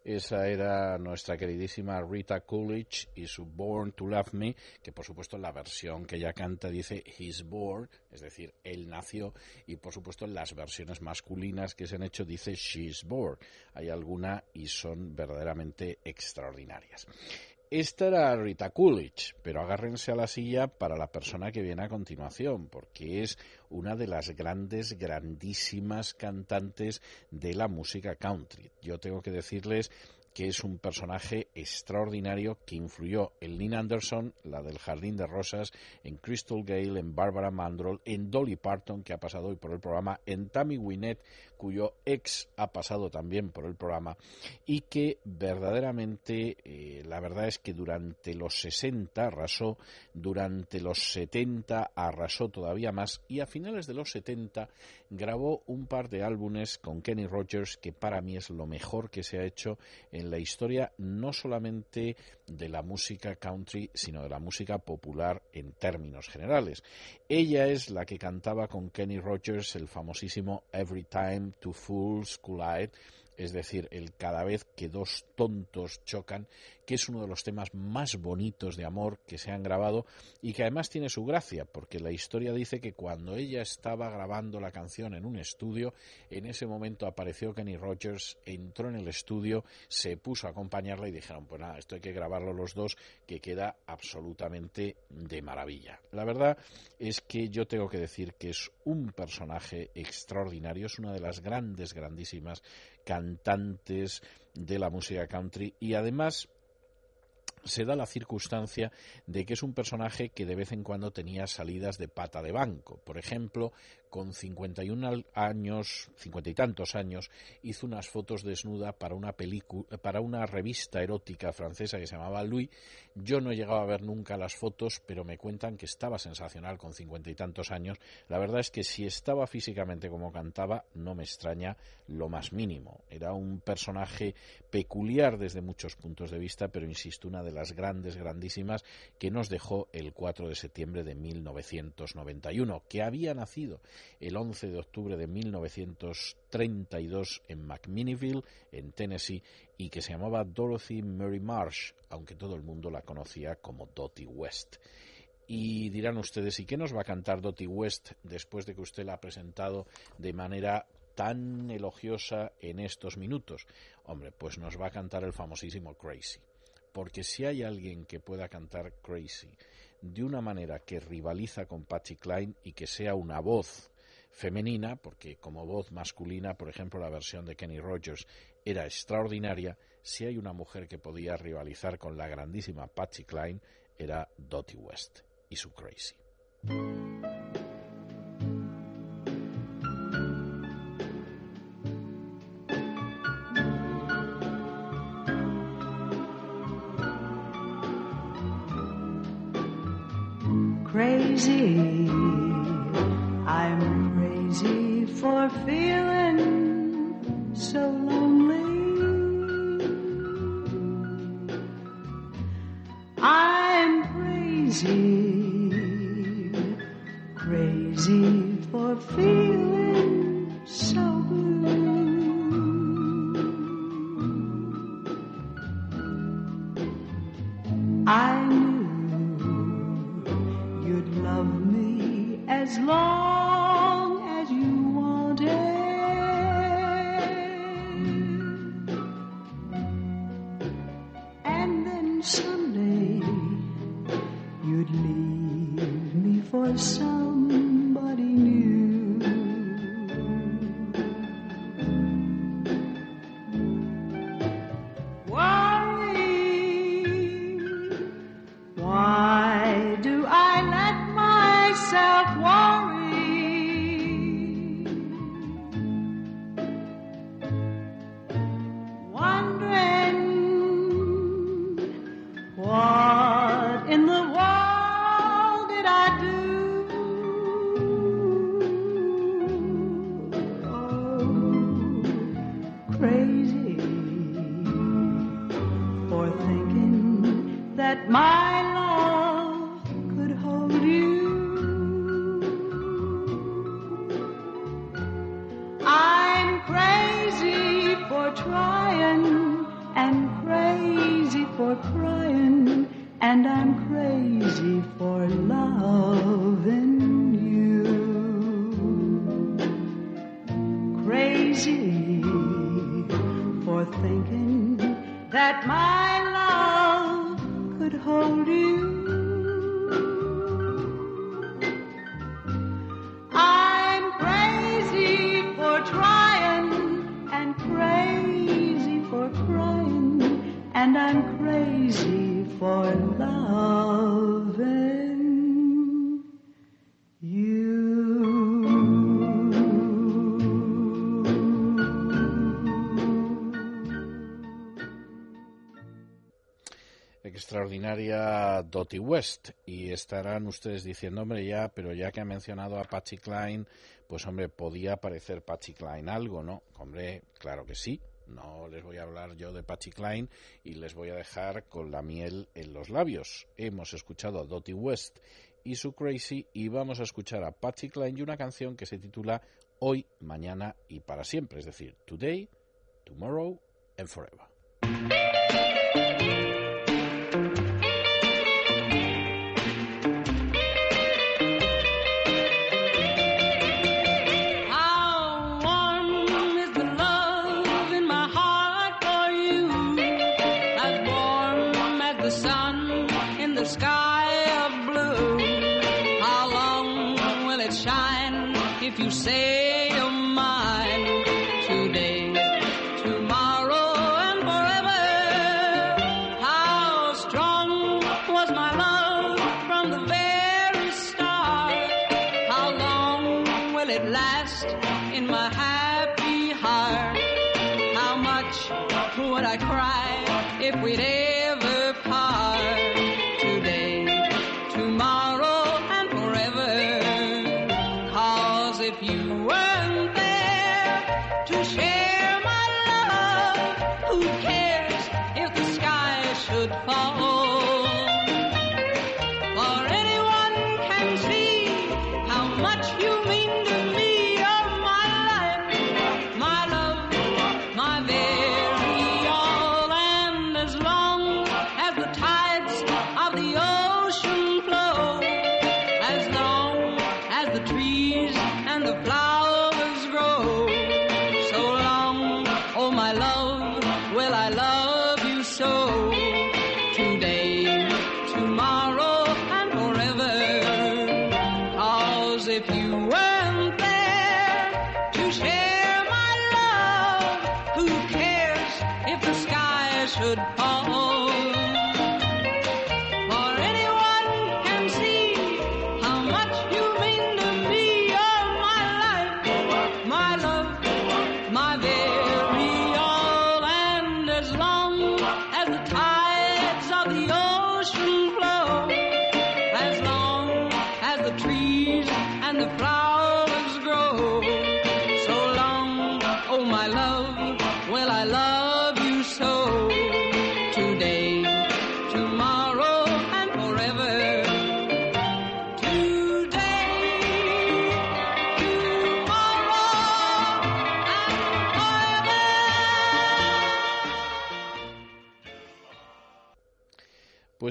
Esa era nuestra queridísima Rita Coolidge y su Born to Love Me, que por supuesto la versión que ella canta dice He's born, es decir, él nació, y por supuesto las versiones masculinas que se han hecho dice She's born. Hay alguna y son verdaderamente extraordinarias. Esta era Rita Coolidge, pero agárrense a la silla para la persona que viene a continuación, porque es una de las grandes, grandísimas cantantes de la música country. Yo tengo que decirles que es un personaje extraordinario que influyó en Lynn Anderson, la del Jardín de Rosas, en Crystal Gale, en Barbara Mandrell, en Dolly Parton, que ha pasado hoy por el programa, en Tammy Wynette, cuyo ex ha pasado también por el programa, y que verdaderamente, eh, la verdad es que durante los 60 arrasó, durante los 70 arrasó todavía más, y a finales de los 70 grabó un par de álbumes con Kenny Rogers que para mí es lo mejor que se ha hecho en la historia no solamente de la música country, sino de la música popular en términos generales. Ella es la que cantaba con Kenny Rogers el famosísimo Every Time Two Fools Collide, es decir, el cada vez que dos tontos chocan, que es uno de los temas más bonitos de amor que se han grabado y que además tiene su gracia, porque la historia dice que cuando ella estaba grabando la canción en un estudio, en ese momento apareció Kenny Rogers, entró en el estudio, se puso a acompañarla y dijeron, pues nada, esto hay que grabarlo los dos, que queda absolutamente de maravilla. La verdad es que yo tengo que decir que es un personaje extraordinario, es una de las grandes, grandísimas cantantes de la música country y además se da la circunstancia de que es un personaje que de vez en cuando tenía salidas de pata de banco. Por ejemplo, con 51 al- años, 50 y tantos años, hizo unas fotos desnuda para una película, para una revista erótica francesa que se llamaba Louis. Yo no he llegado a ver nunca las fotos, pero me cuentan que estaba sensacional con 50 y tantos años. La verdad es que si estaba físicamente como cantaba, no me extraña lo más mínimo. Era un personaje peculiar desde muchos puntos de vista, pero insisto, una de las grandes, grandísimas que nos dejó el 4 de septiembre de 1991, que había nacido el 11 de octubre de 1932 en McMinnville, en Tennessee, y que se llamaba Dorothy Mary Marsh, aunque todo el mundo la conocía como Dottie West. Y dirán ustedes, ¿y qué nos va a cantar Dottie West después de que usted la ha presentado de manera tan elogiosa en estos minutos? Hombre, pues nos va a cantar el famosísimo Crazy. Porque si hay alguien que pueda cantar Crazy de una manera que rivaliza con Patsy Cline y que sea una voz femenina, porque como voz masculina, por ejemplo, la versión de Kenny Rogers era extraordinaria, si hay una mujer que podía rivalizar con la grandísima Patsy Cline, era Dottie West y su Crazy. Crazy, crazy for feeling Dottie West y estarán ustedes diciendo, hombre, ya, pero ya que ha mencionado a Patsy Cline, pues hombre, podía parecer Patsy Cline algo, ¿no? Hombre, claro que sí. No les voy a hablar yo de Patsy Cline y les voy a dejar con la miel en los labios. Hemos escuchado a Dottie West y su Crazy y vamos a escuchar a Patsy Cline y una canción que se titula Hoy, Mañana y para siempre, es decir, Today, Tomorrow and Forever. Say much you mean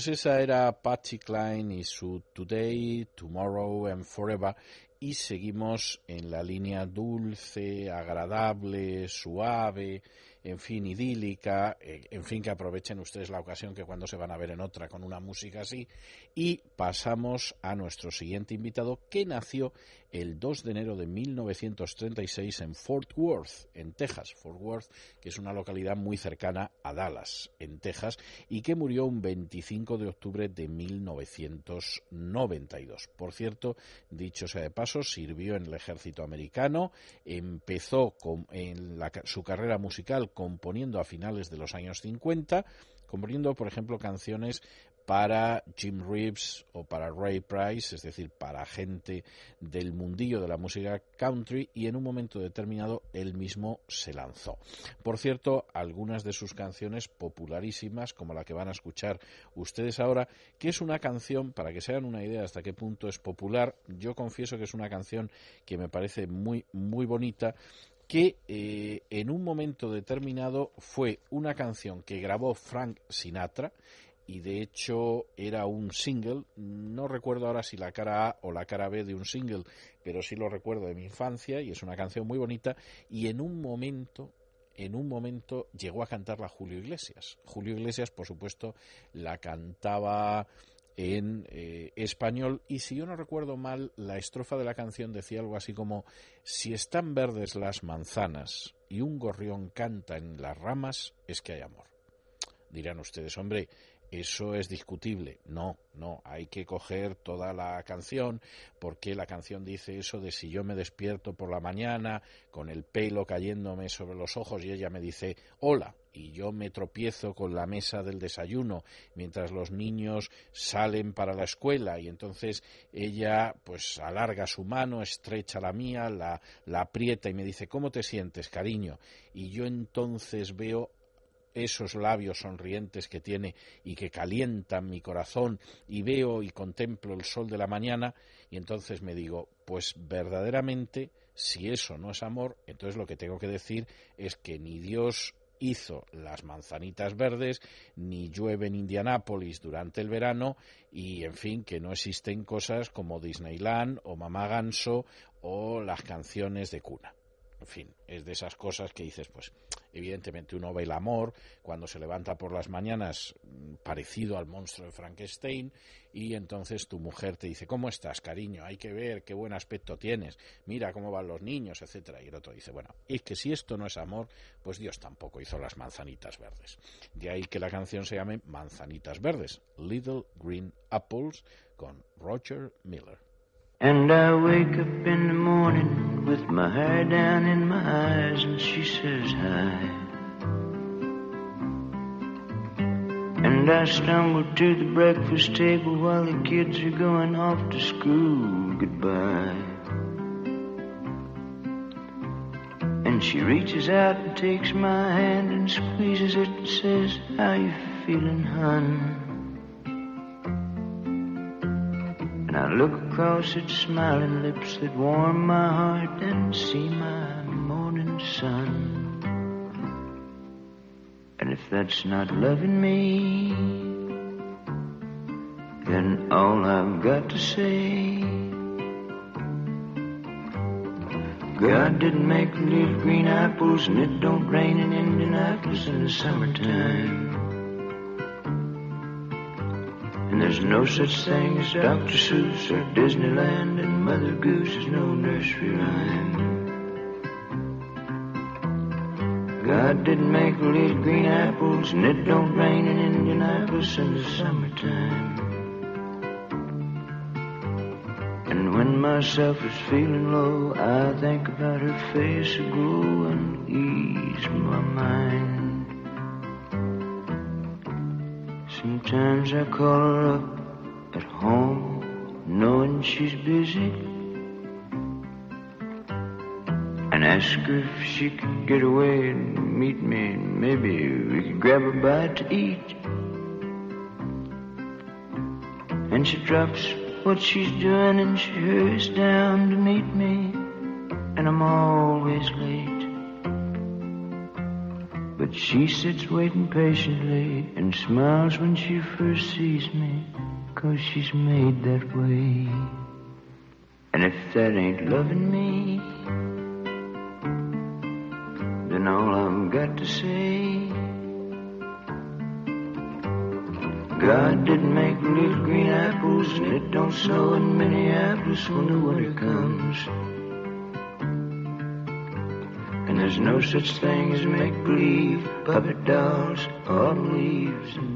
Esa era Patsy Cline y su Today, Tomorrow and Forever. Y seguimos en la línea dulce, agradable, suave, en fin, idílica, eh, en fin, que aprovechen ustedes la ocasión que cuando se van a ver en otra con una música así. Y pasamos a nuestro siguiente invitado que nació el 2 de enero de 1936 en Fort Worth, en Texas. Fort Worth, que es una localidad muy cercana a Dallas, en Texas, y que murió un 25 de octubre de 1992. Por cierto, dicho sea de paso, sirvió en el ejército americano, empezó con, en la su carrera musical componiendo a finales de los años 50, componiendo, por ejemplo, canciones para Jim Reeves o para Ray Price, es decir, para gente del mundillo de la música country y en un momento determinado él mismo se lanzó. Por cierto, algunas de sus canciones popularísimas, como la que van a escuchar ustedes ahora, que es una canción, para que se hagan una idea hasta qué punto es popular, yo confieso que es una canción que me parece muy, muy bonita que eh, en un momento determinado fue una canción que grabó Frank Sinatra y de hecho era un single, no recuerdo ahora si la cara A o la cara B de un single, pero sí lo recuerdo de mi infancia y es una canción muy bonita y en un momento en un momento llegó a cantarla Julio Iglesias. Julio Iglesias, por supuesto, la cantaba en eh, español y si yo no recuerdo mal, la estrofa de la canción decía algo así como si están verdes las manzanas y un gorrión canta en las ramas, es que hay amor. Dirán ustedes, hombre, eso es discutible. No, no, hay que coger toda la canción, porque la canción dice eso de si yo me despierto por la mañana con el pelo cayéndome sobre los ojos y ella me dice hola, y yo me tropiezo con la mesa del desayuno mientras los niños salen para la escuela y entonces ella pues alarga su mano, estrecha la mía, la, la aprieta y me dice ¿cómo te sientes, cariño? Y yo entonces veo esos labios sonrientes que tiene y que calientan mi corazón y veo y contemplo el sol de la mañana y entonces me digo, pues verdaderamente si eso no es amor, entonces lo que tengo que decir es que ni Dios hizo las manzanitas verdes, ni llueve en Indianápolis durante el verano y, en fin, que no existen cosas como Disneyland o Mamá Ganso o las canciones de cuna. En fin, es de esas cosas que dices, pues evidentemente uno ve el amor cuando se levanta por las mañanas mm, parecido al monstruo de Frankenstein y entonces tu mujer te dice, ¿cómo estás, cariño? Hay que ver qué buen aspecto tienes, mira cómo van los niños, etcétera. Y el otro dice, bueno, es que si esto no es amor, pues Dios tampoco hizo las manzanitas verdes. De ahí que la canción se llame Manzanitas Verdes, Little Green Apples, con Roger Miller. And I wake up in the morning with my hair down in my eyes, and she says hi. And I stumble to the breakfast table while the kids are going off to school. Goodbye. And she reaches out and takes my hand and squeezes it and says, How you feeling, hun? I look across at smiling lips that warm my heart and see my morning sun. And if that's not loving me, then all I've got to say. God didn't make little green apples, and it don't rain in Indianapolis in the summertime. And there's no such thing as Dr. Seuss or Disneyland, and Mother Goose is no nursery rhyme. God didn't make little green apples, and it don't rain in Indianapolis in the summertime. And when myself is feeling low, I think about her face aglow and ease my mind. Sometimes I call her up at home, knowing she's busy, and ask her if she could get away and meet me. And Maybe we could grab a bite to eat. And she drops what she's doing and she hurries down to meet me, and I'm always late. But she sits waiting patiently and smiles when she first sees me, cause she's made that way. And if that ain't loving me, then all I've got to say. God didn't make little green apples, and it don't snow in Minneapolis when the winter comes. And there's no such thing as make believe, puppet dolls, autumn leaves, and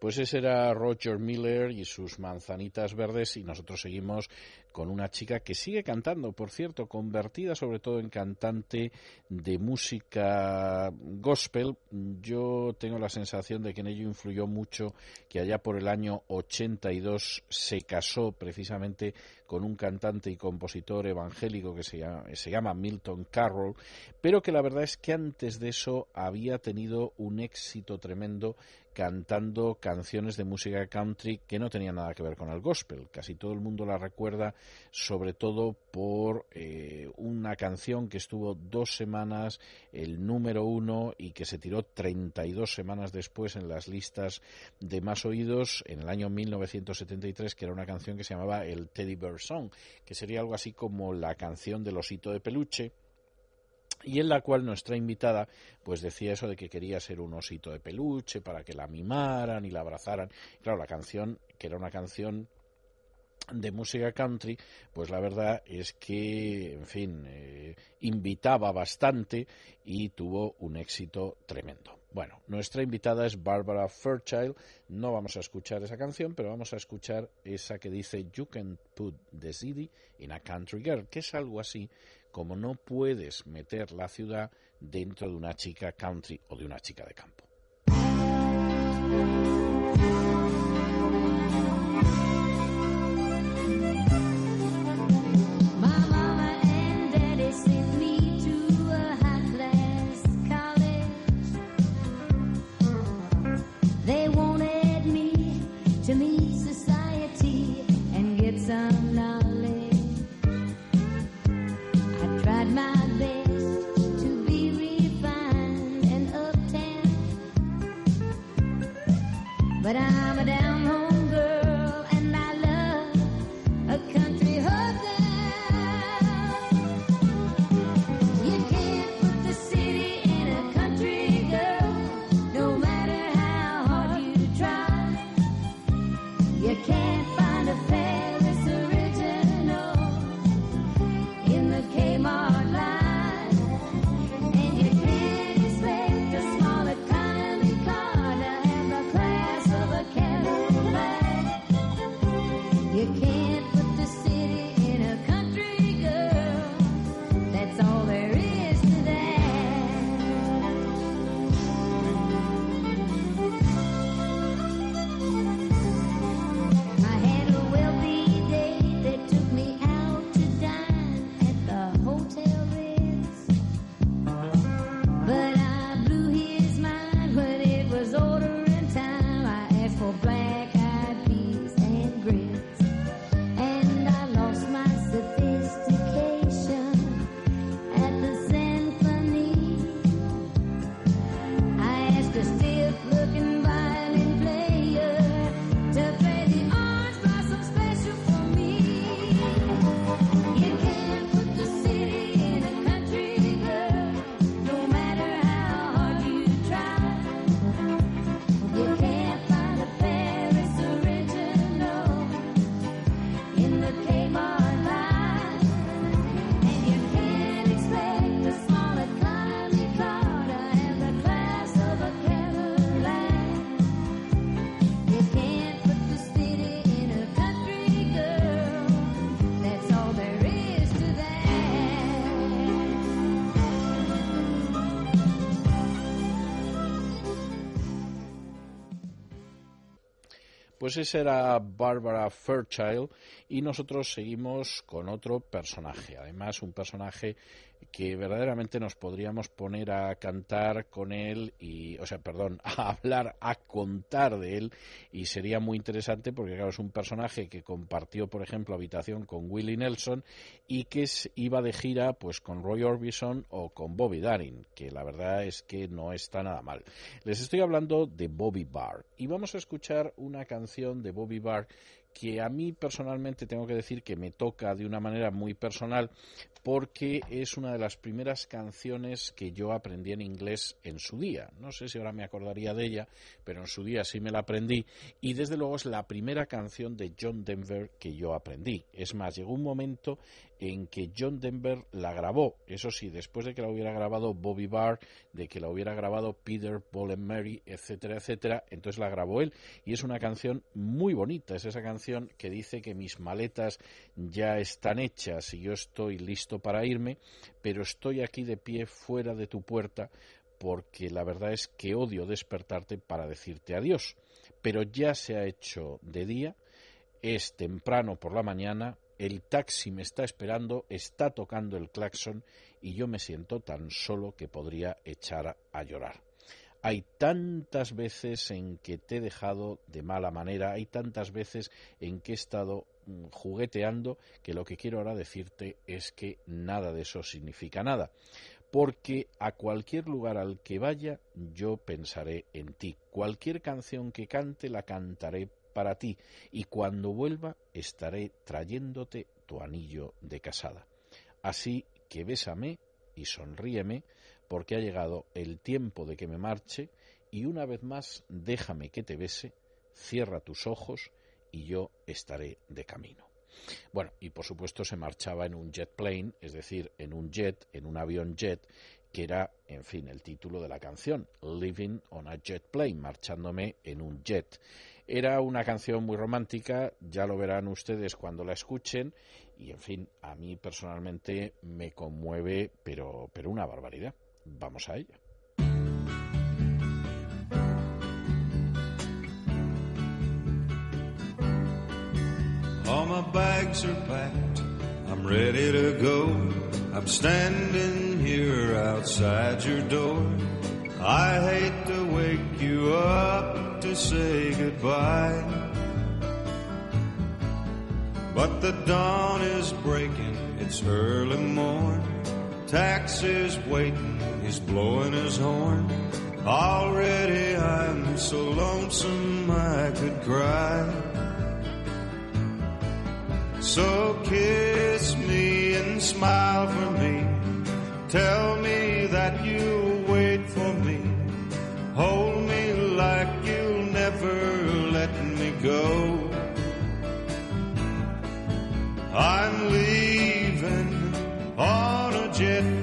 Pues ese era Roger Miller y sus manzanitas verdes y nosotros seguimos con una chica que sigue cantando, por cierto, convertida sobre todo en cantante de música gospel. Yo tengo la sensación de que en ello influyó mucho que allá por el año 82 se casó precisamente con un cantante y compositor evangélico que se llama, se llama Milton Carroll, pero que la verdad es que antes de eso había tenido un éxito tremendo cantando canciones de música country que no tenían nada que ver con el gospel. Casi todo el mundo la recuerda sobre todo por eh, una canción que estuvo dos semanas el número uno y que se tiró 32 semanas después en las listas de más oídos en el año 1973, que era una canción que se llamaba el Teddy Bear Song, que sería algo así como la canción del osito de peluche y en la cual nuestra invitada pues decía eso de que quería ser un osito de peluche para que la mimaran y la abrazaran. Claro, la canción, que era una canción de música country, pues la verdad es que, en fin, eh, invitaba bastante y tuvo un éxito tremendo. Bueno, nuestra invitada es Barbara Fairchild. No vamos a escuchar esa canción, pero vamos a escuchar esa que dice You can put the city in a country girl, que es algo así como no puedes meter la ciudad dentro de una chica country o de una chica de campo. But I Pues esa era Barbara Fairchild y nosotros seguimos con otro personaje, además un personaje que verdaderamente nos podríamos poner a cantar con él y, o sea, perdón, a hablar, a contar de él y sería muy interesante porque claro, es un personaje que compartió, por ejemplo, habitación con Willie Nelson y que iba de gira pues con Roy Orbison o con Bobby Darin, que la verdad es que no está nada mal. Les estoy hablando de Bobby Barr y vamos a escuchar una canción de Bobby Barr que a mí personalmente tengo que decir que me toca de una manera muy personal porque es una de las primeras canciones que yo aprendí en inglés en su día. No sé si ahora me acordaría de ella, pero en su día sí me la aprendí y desde luego es la primera canción de John Denver que yo aprendí. Es más, llegó un momento en que John Denver la grabó, eso sí, después de que la hubiera grabado Bobby Barr, de que la hubiera grabado Peter, Paul and Mary, etcétera, etcétera, entonces la grabó él y es una canción muy bonita, es esa canción que dice que mis maletas ya están hechas y yo estoy listo para irme, pero estoy aquí de pie fuera de tu puerta porque la verdad es que odio despertarte para decirte adiós, pero ya se ha hecho de día, es temprano por la mañana, el taxi me está esperando, está tocando el claxon y yo me siento tan solo que podría echar a llorar. Hay tantas veces en que te he dejado de mala manera, hay tantas veces en que he estado jugueteando que lo que quiero ahora decirte es que nada de eso significa nada. Porque a cualquier lugar al que vaya yo pensaré en ti. Cualquier canción que cante la cantaré para ti y cuando vuelva estaré trayéndote tu anillo de casada. Así que bésame y sonríeme porque ha llegado el tiempo de que me marche y una vez más déjame que te bese, cierra tus ojos y yo estaré de camino. Bueno, y por supuesto se marchaba en un jet plane, es decir, en un jet, en un avión jet, que era, en fin, el título de la canción, Living on a Jet Plane, marchándome en un jet. Era una canción muy romántica, ya lo verán ustedes cuando la escuchen, y en fin, a mí personalmente me conmueve, pero, pero una barbaridad. Vamos a ella. Bags are packed. I'm ready to go. I'm standing here outside your door. I hate to wake you up to say goodbye. But the dawn is breaking, it's early morn. Taxi's waiting, he's blowing his horn. Already I'm so lonesome I could cry. So kiss me and smile for me. Tell me that you'll wait for me. Hold me like you'll never let me go. I'm leaving on a jet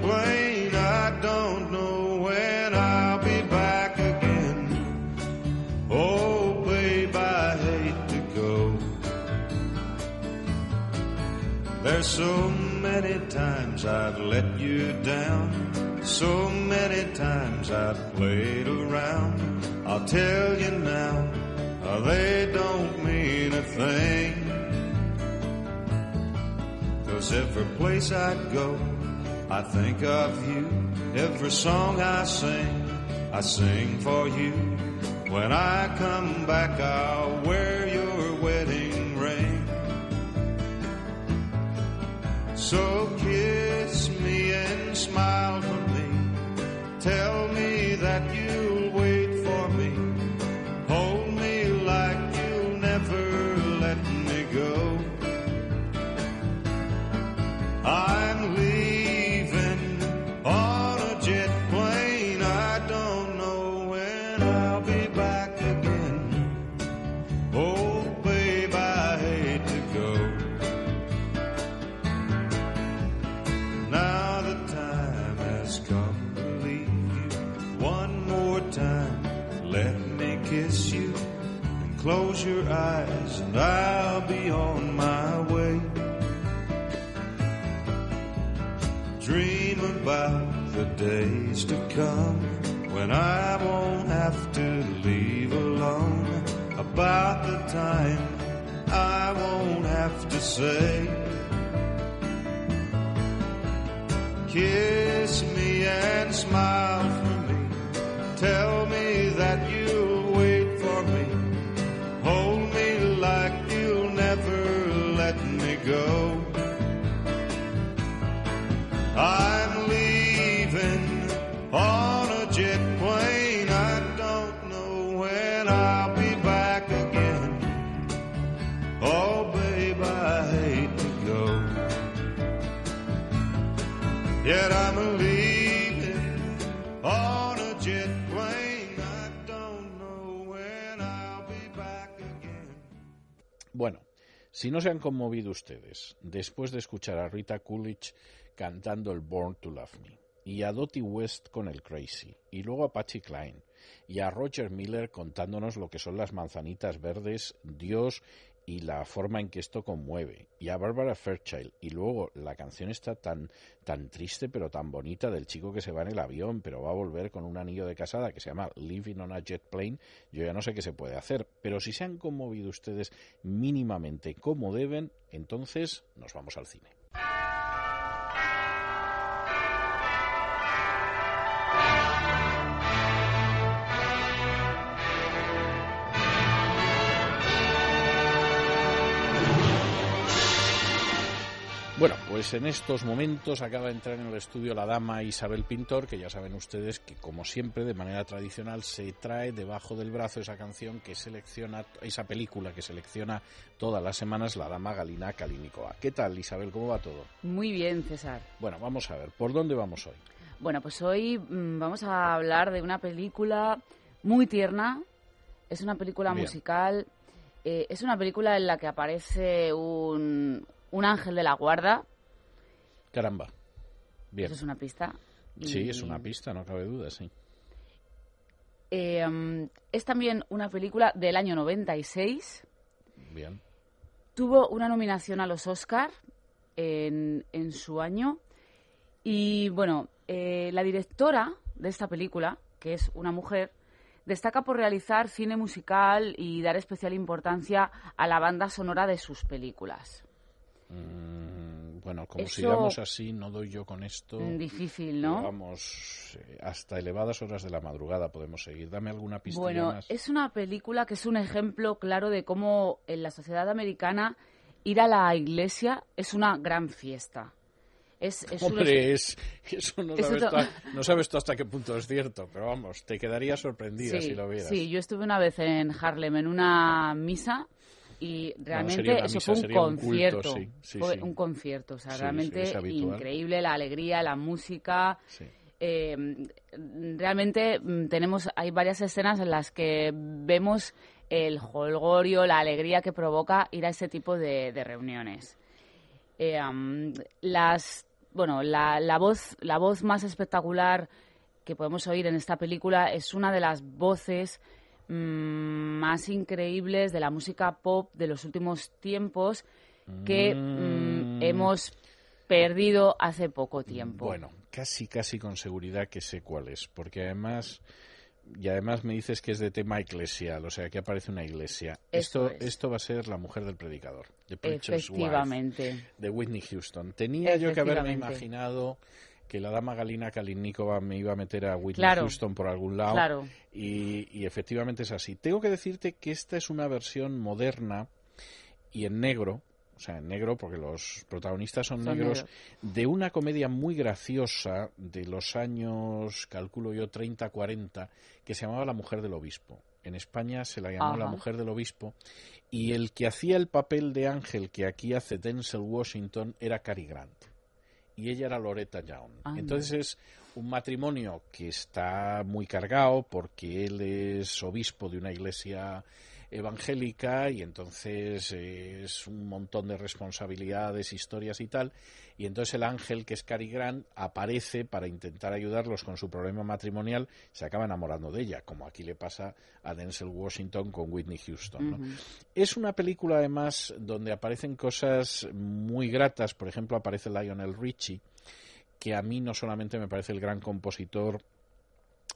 There's so many times I've let you down, so many times I've played around. I'll tell you now, uh, they don't mean a thing. Cause every place I go, I think of you. Every song I sing, I sing for you. When I come back, I'll days to come when I won't have to leave alone. About the time I won't have to say. Kiss me and smile si no se han conmovido ustedes después de escuchar a Rita Coolidge cantando el Born to Love Me, y a Dottie West con el Crazy, y luego a Patsy Cline, y a Roger Miller contándonos lo que son las manzanitas verdes, Dios y la forma en que esto conmueve, y a Barbara Fairchild, y luego la canción está tan, tan triste pero tan bonita del chico que se va en el avión, pero va a volver con un anillo de casada que se llama Living on a Jet Plane, yo ya no sé qué se puede hacer, pero si se han conmovido ustedes mínimamente como deben, entonces nos vamos al cine. Bueno, pues en estos momentos acaba de entrar en el estudio la dama Isabel Pintor, que ya saben ustedes que como siempre de manera tradicional se trae debajo del brazo esa canción que selecciona, esa película que selecciona todas las semanas la dama Galina Kalinikova. ¿Qué tal Isabel? ¿Cómo va todo? Muy bien, César. Bueno, vamos a ver, ¿por dónde vamos hoy? Bueno, pues hoy mm, vamos a hablar de una película muy tierna. Es una película Bien. musical. eh, es una película en la que aparece un, un ángel de la guarda. Caramba. Bien. Eso es una pista. Y, Sí, es una pista, no cabe duda, sí. eh, mm, es también una película del año 96. Bien. Tuvo una nominación a los Oscar en, en su año. Y bueno, eh, la directora de esta película, que es una mujer, destaca por realizar cine musical y dar especial importancia a la banda sonora de sus películas. Mm, bueno, como Eso- sigamos así, no doy yo con esto. Mm, difícil, ¿no? Vamos, eh, hasta elevadas horas de la madrugada podemos seguir. Dame alguna pista Bueno, más. es una película que es un ejemplo claro de cómo en la sociedad americana ir a la iglesia es una gran fiesta. Es, es un- Hombre, es, eso no sabes, tú no sabes tú hasta qué punto es cierto, pero vamos, te quedaría sorprendida sí, si lo vieras. sí, yo estuve una vez en Harlem en una misa y realmente eso misa, fue un sería un culto, concierto. sí, sí, fue sí. un concierto, o sea, realmente increíble la alegría, la música. Eh, realmente mm, tenemos, hay varias escenas en las que vemos el holgorio, la alegría que provoca ir a ese tipo de, de reuniones. Eh, las, bueno, la, la voz, la voz más espectacular que podemos oír en esta película es una de las voces mm, más increíbles de la música pop de los últimos tiempos, que mm, hemos perdido hace poco tiempo. Bueno, casi, casi con seguridad que sé cuál es, porque además, y además me dices que es de tema eclesial, o sea, que aparece una iglesia. Eso esto, es. esto va a ser La mujer del predicador, The Preacher's Wife, Efectivamente. de Whitney Houston. Tenía yo que haberme Efectivamente. imaginado que la dama Galina Kalinnikova me iba a meter a Whitney Claro. Houston por algún lado. Claro. Y, y efectivamente es así. Tengo que decirte que esta es una versión moderna y en negro, o sea, en negro porque los protagonistas son, Son negros, de una comedia muy graciosa de los años, calculo yo, 30, 40, que se llamaba La mujer del obispo. En España se la llamó Ajá. La mujer del obispo y el que hacía el papel de ángel que aquí hace Denzel Washington era Cary Grant y ella era Loretta Young. Anda. Entonces es un matrimonio que está muy cargado porque él es obispo de una iglesia evangélica y entonces eh, es un montón de responsabilidades, historias y tal. Y entonces el ángel, que es Cary Grant, aparece para intentar ayudarlos con su problema matrimonial, se acaba enamorando de ella, como aquí le pasa a Denzel Washington con Whitney Houston. Es una película además donde aparecen cosas muy gratas, por ejemplo aparece Lionel Richie, que a mí no solamente me parece el gran compositor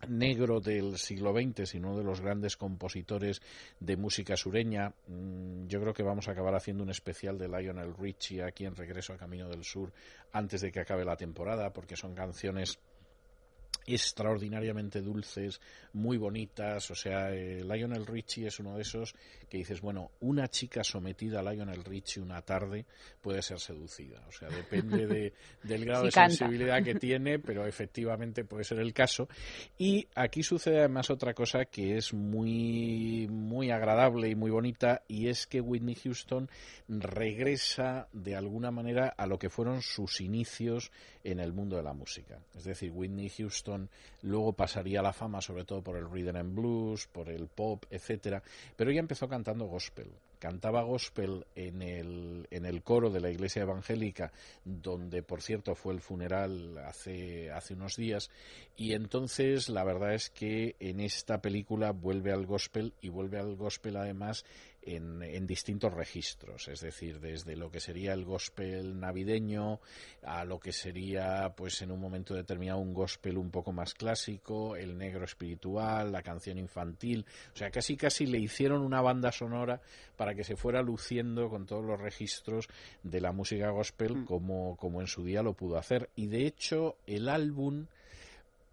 negro del siglo XX, sino uno de los grandes compositores de música sureña. Mm, Yo creo que vamos a acabar haciendo un especial de Lionel Richie aquí en Regreso a Camino del Sur antes de que acabe la temporada, porque son canciones extraordinariamente dulces, muy bonitas, o sea, eh, Lionel Richie es uno de esos que dices, bueno, una chica sometida a Lionel Richie una tarde puede ser seducida, o sea, depende de, del grado de canta. sensibilidad que tiene, pero efectivamente puede ser el caso. Y aquí sucede además otra cosa que es muy, muy agradable y muy bonita, y es que Whitney Houston regresa de alguna manera a lo que fueron sus inicios en el mundo de la música. Es decir, Whitney Houston luego pasaría la fama sobre todo por el rhythm and blues, por el pop, etcétera, pero ella empezó cantando gospel. Cantaba gospel en el, en el coro de la iglesia evangélica, donde por cierto fue el funeral hace, hace unos días, y entonces la verdad es que en esta película vuelve al gospel y vuelve al gospel además en, en distintos registros, es decir, desde lo que sería el gospel navideño a lo que sería, pues en un momento determinado, un gospel un poco más clásico, el negro espiritual, la canción infantil, o sea, casi casi le hicieron una banda sonora para que se fuera luciendo con todos los registros de la música gospel como, como en su día lo pudo hacer. Y de hecho, el álbum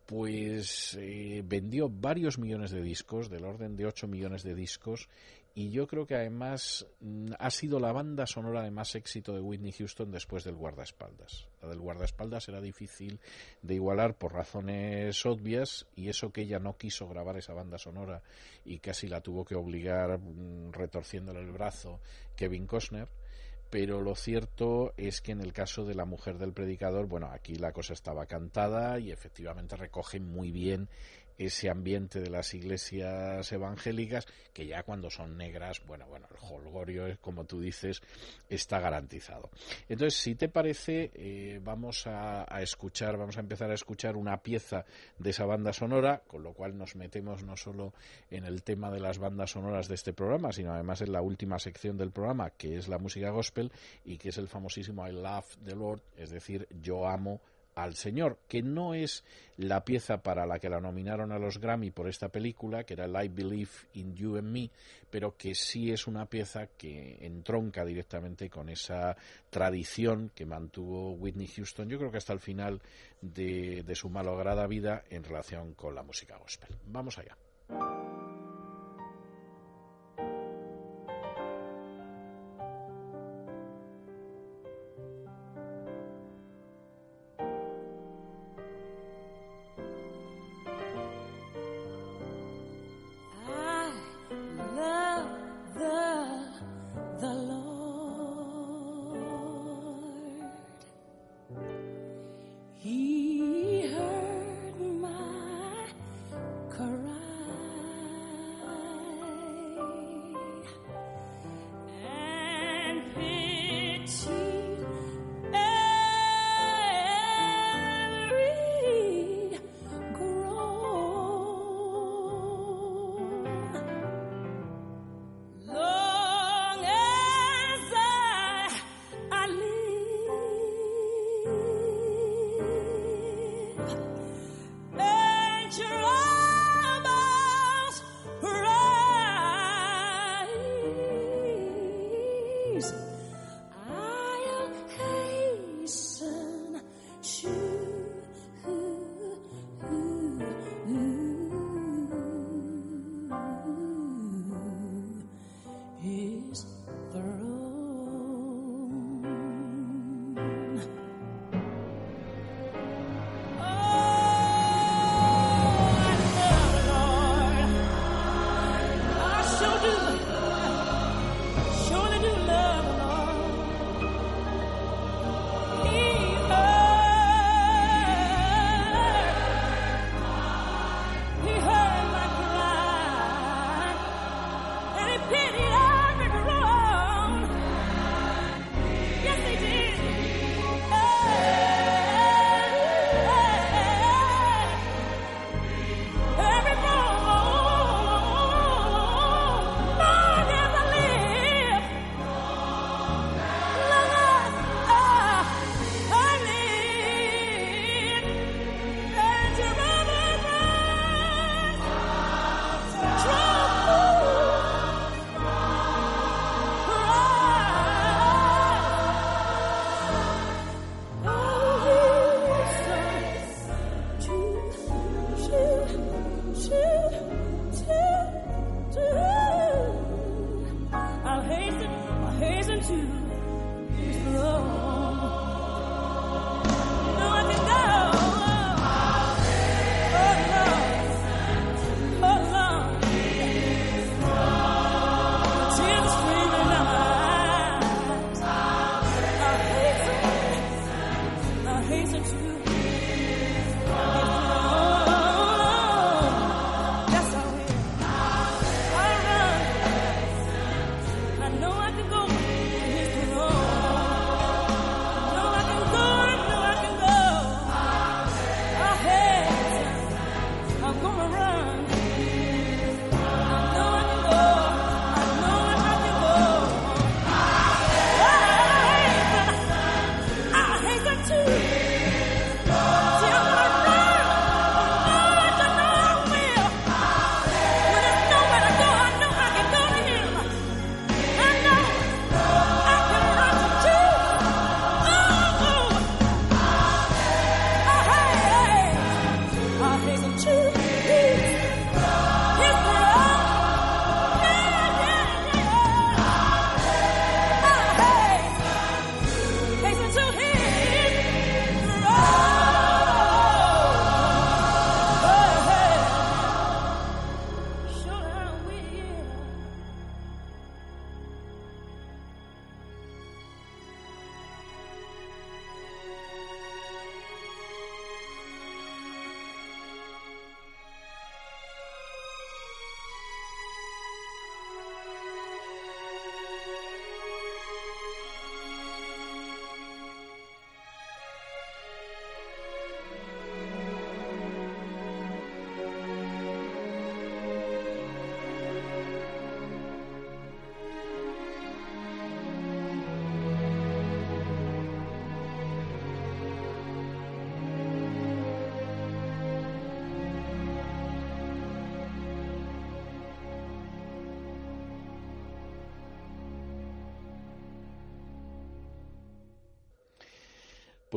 pues eh, vendió varios millones de discos, del orden de 8 millones de discos, y yo creo que además mm, ha sido la banda sonora de más éxito de Whitney Houston después del guardaespaldas. La del guardaespaldas era difícil de igualar por razones obvias, y eso que ella no quiso grabar esa banda sonora y casi la tuvo que obligar mm, retorciéndole el brazo Kevin Costner pero lo cierto es que en el caso de la mujer del predicador, bueno, aquí la cosa estaba cantada y efectivamente recoge muy bien ese ambiente de las iglesias evangélicas que ya cuando son negras, bueno, bueno, el holgorio, como tú dices, está garantizado. Entonces, si te parece, eh, vamos a, a escuchar, vamos a empezar a escuchar una pieza de esa banda sonora, con lo cual nos metemos no solo en el tema de las bandas sonoras de este programa, sino además en la última sección del programa, que es la música gospel y que es el famosísimo I Love the Lord, es decir, yo amo al Señor, que no es la pieza para la que la nominaron a los Grammy por esta película, que era I Believe in You and Me, pero que sí es una pieza que entronca directamente con esa tradición que mantuvo Whitney Houston, yo creo que hasta el final de, de su malograda vida en relación con la música gospel. Vamos allá.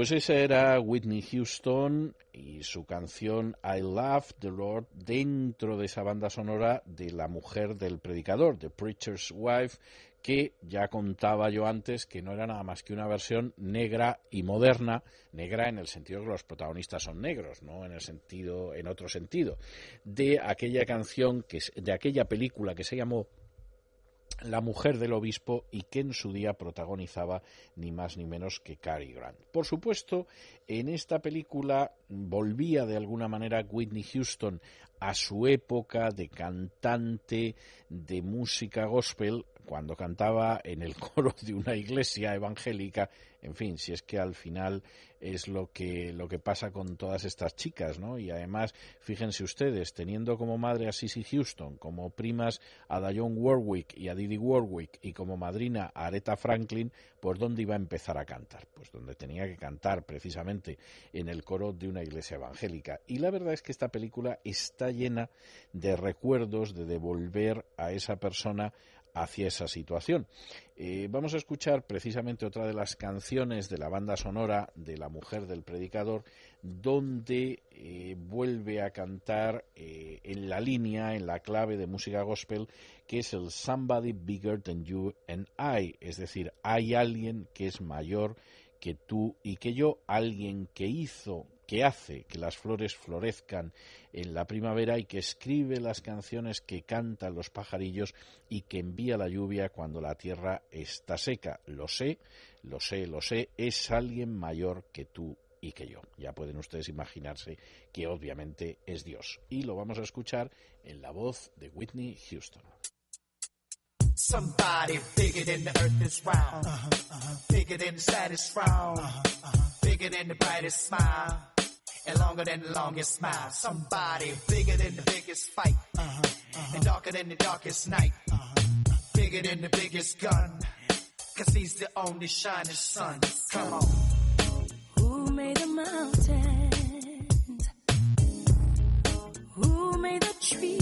Pues esa era Whitney Houston y su canción I Love the Lord dentro de esa banda sonora de La mujer del predicador, The Preacher's Wife, que ya contaba yo antes que no era nada más que una versión negra y moderna, negra en el sentido que los protagonistas son negros, no en el sentido en otro sentido, de aquella canción que de aquella película que se llamó la mujer del obispo y que en su día protagonizaba ni más ni menos que Cary Grant. Por supuesto, en esta película volvía de alguna manera Whitney Houston a su época de cantante de música gospel cuando cantaba en el coro de una iglesia evangélica, en fin, si es que al final es lo que lo que pasa con todas estas chicas, ¿no? Y además, fíjense ustedes, teniendo como madre a Sissy Houston, como primas a Dionne Warwick y a Didi Warwick y como madrina a Aretha Franklin, ¿por dónde iba a empezar a cantar? Pues donde tenía que cantar precisamente en el coro de una iglesia evangélica. Y la verdad es que esta película está llena de recuerdos de devolver a esa persona hacia esa situación. Eh, vamos a escuchar precisamente otra de las canciones de la banda sonora de La Mujer del Predicador, donde eh, vuelve a cantar eh, en la línea, en la clave de música gospel, que es el Somebody Bigger Than You and I, es decir, hay alguien que es mayor que tú y que yo, alguien que hizo, que hace que las flores florezcan en la primavera y que escribe las canciones que cantan los pajarillos y que envía la lluvia cuando la tierra está seca. Lo sé, lo sé, lo sé, es alguien mayor que tú y que yo. Ya pueden ustedes imaginarse que obviamente es Dios. Y lo vamos a escuchar en la voz de Whitney Houston. Somebody bigger than the earth is round. Bigger than the saddest frown. Bigger than the brightest smile. And longer than the longest smile. Somebody bigger than the biggest fight. Uh-huh, and darker than the darkest night. Uh-huh. Bigger than the biggest gun. Cause he's the only shining sun. Come on. Who made the mountains? Who made the trees?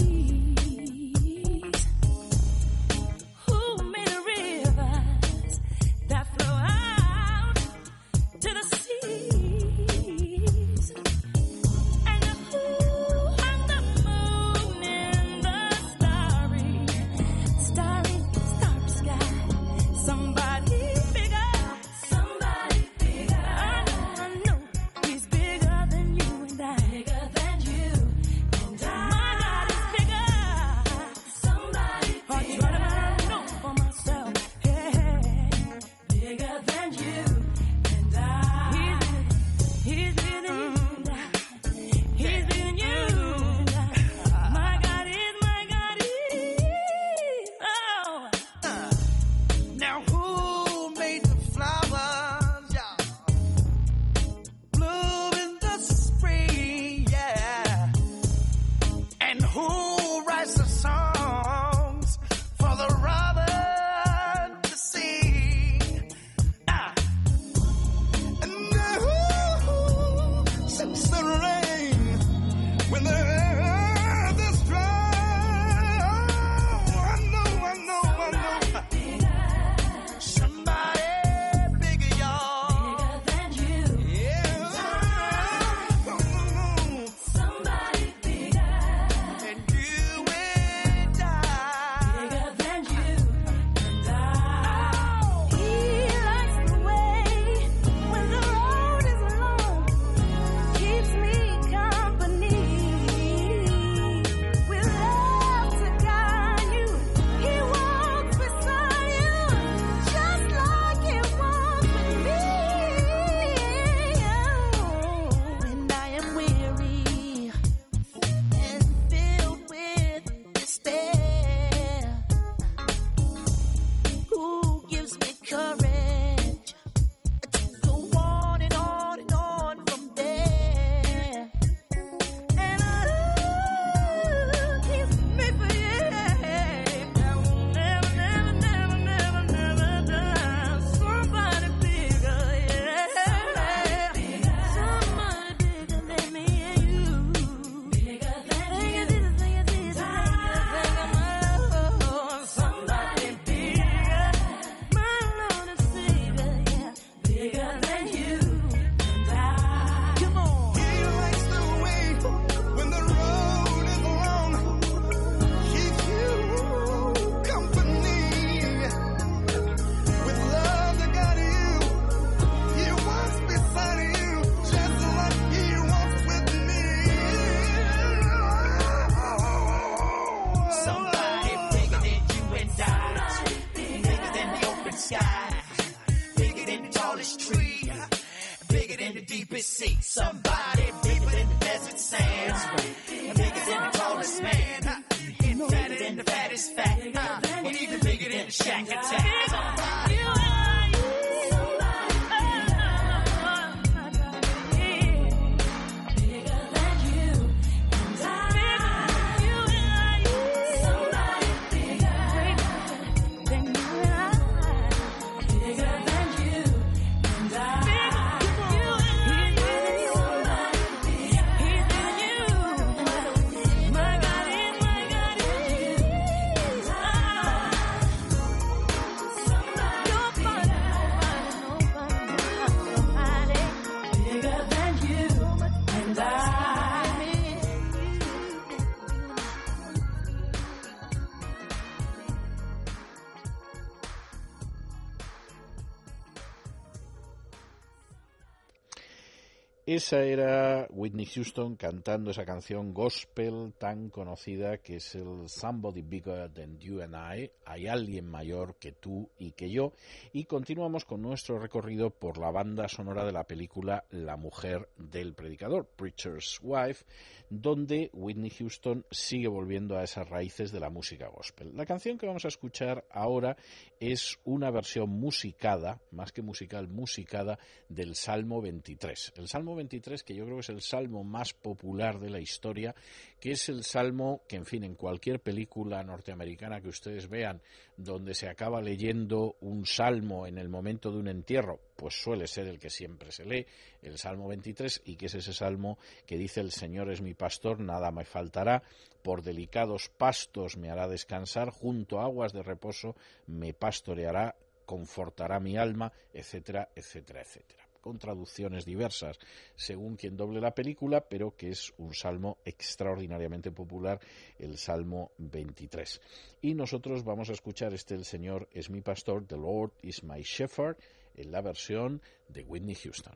Esa era Whitney Houston cantando esa canción gospel tan conocida que es el Somebody Bigger Than You and I, hay alguien mayor que tú y que yo, y continuamos con nuestro recorrido por la banda sonora de la película La mujer del predicador, Preacher's Wife, donde Whitney Houston sigue volviendo a esas raíces de la música gospel. La canción que vamos a escuchar ahora es una versión musicada, más que musical, musicada del Salmo 23. El Salmo 23, que yo creo que es el salmo más popular de la historia, que es el salmo que, en fin, en cualquier película norteamericana que ustedes vean, donde se acaba leyendo un salmo en el momento de un entierro, pues suele ser el que siempre se lee, el Salmo 23, y que es ese salmo que dice el Señor es mi pastor, nada me faltará, por delicados pastos me hará descansar, junto a aguas de reposo me pastoreará, confortará mi alma, etcétera, etcétera, etcétera con traducciones diversas según quien doble la película, pero que es un salmo extraordinariamente popular, el Salmo 23. Y nosotros vamos a escuchar este El Señor es mi pastor, The Lord is my shepherd, en la versión de Whitney Houston.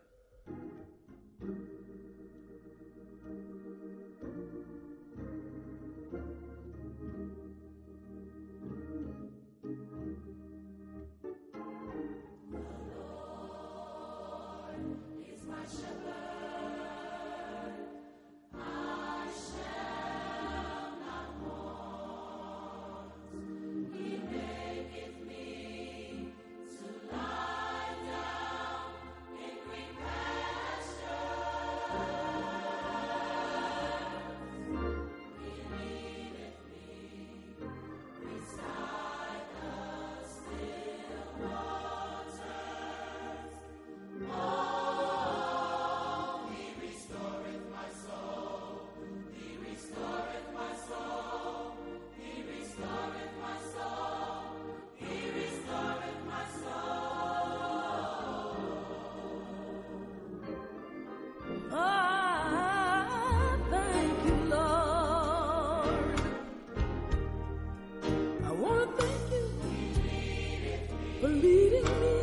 beating me.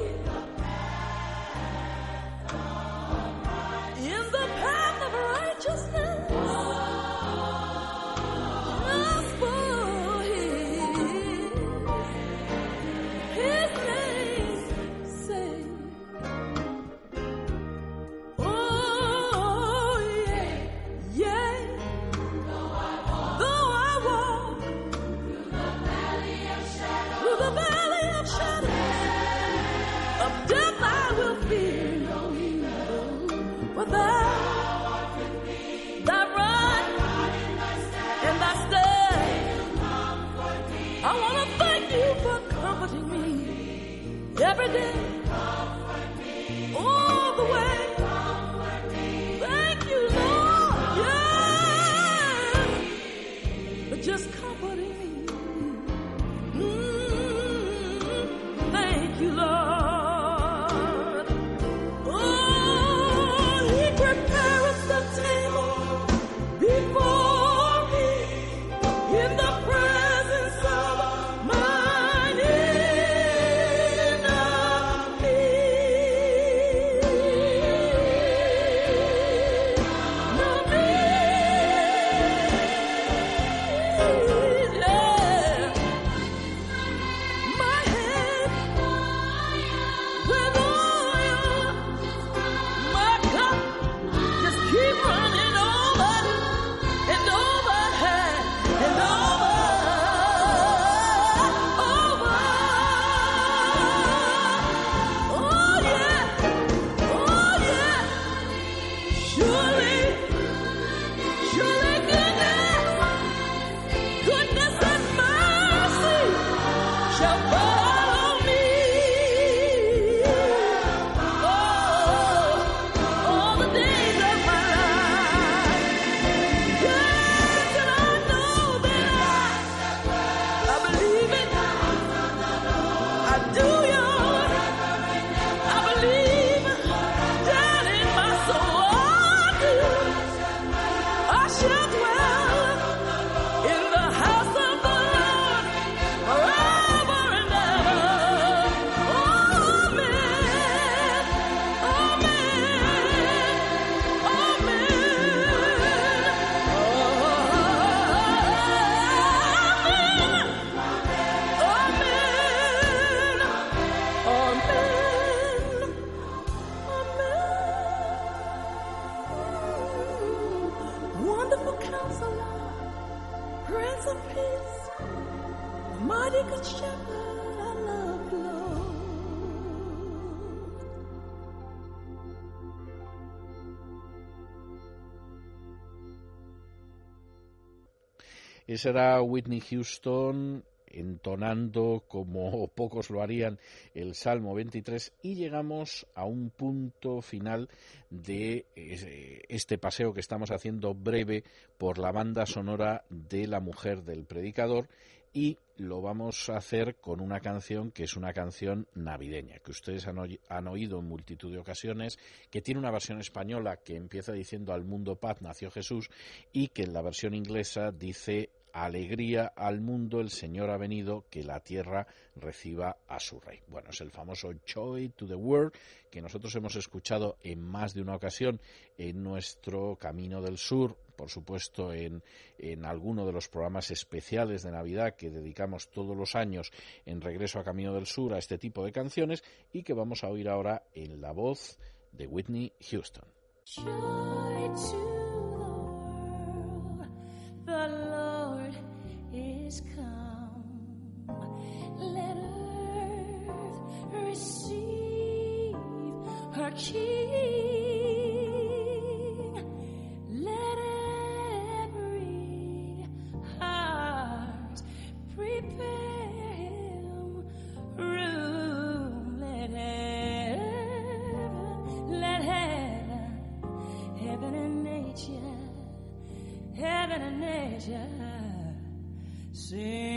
Esa era Whitney Houston entonando como pocos lo harían el Salmo 23 y llegamos a un punto final de eh, este paseo que estamos haciendo breve por la banda sonora de La mujer del predicador y lo vamos a hacer con una canción que es una canción navideña, que ustedes han oído en multitud de ocasiones, que tiene una versión española que empieza diciendo al mundo paz nació Jesús y que en la versión inglesa dice alegría al mundo, el Señor ha venido, que la tierra reciba a su rey. Bueno, es el famoso Joy to the World que nosotros hemos escuchado en más de una ocasión en nuestro Camino del Sur, por supuesto en, en alguno de los programas especiales de Navidad que dedicamos todos los años en Regreso a Camino del Sur a este tipo de canciones y que vamos a oír ahora en la voz de Whitney Houston. Nature, heaven and nature sing.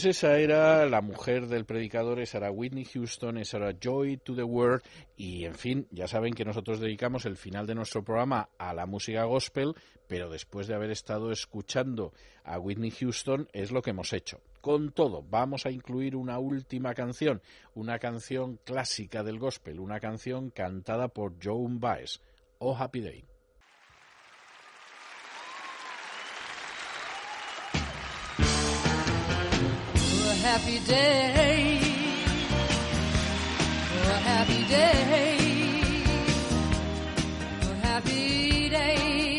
Pues esa era la mujer del predicador, esa era Whitney Houston, esa era Joy to the World y en fin, ya saben que nosotros dedicamos el final de nuestro programa a la música gospel, pero después de haber estado escuchando a Whitney Houston es lo que hemos hecho. Con todo, vamos a incluir una última canción, una canción clásica del gospel, una canción cantada por Joan Baez, Oh Happy Day. Happy day. A happy day. A happy day.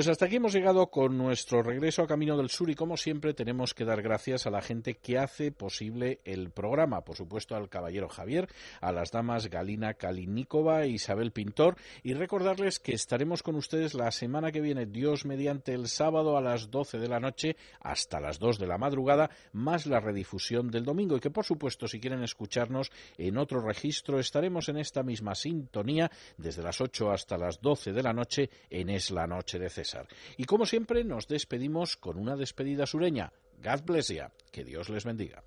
Pues hasta aquí hemos llegado con nuestro regreso a Camino del Sur y como siempre tenemos que dar gracias a la gente que hace posible el programa. Por supuesto al caballero Javier, a las damas Galina Kalinikova e Isabel Pintor y recordarles que estaremos con ustedes la semana que viene, Dios mediante el sábado a las 12 de la noche hasta las 2 de la madrugada, más la redifusión del domingo y que por supuesto si quieren escucharnos en otro registro estaremos en esta misma sintonía desde las 8 hasta las 12 de la noche en Es la Noche de Y como siempre nos despedimos con una despedida sureña. God bless you. Que Dios les bendiga.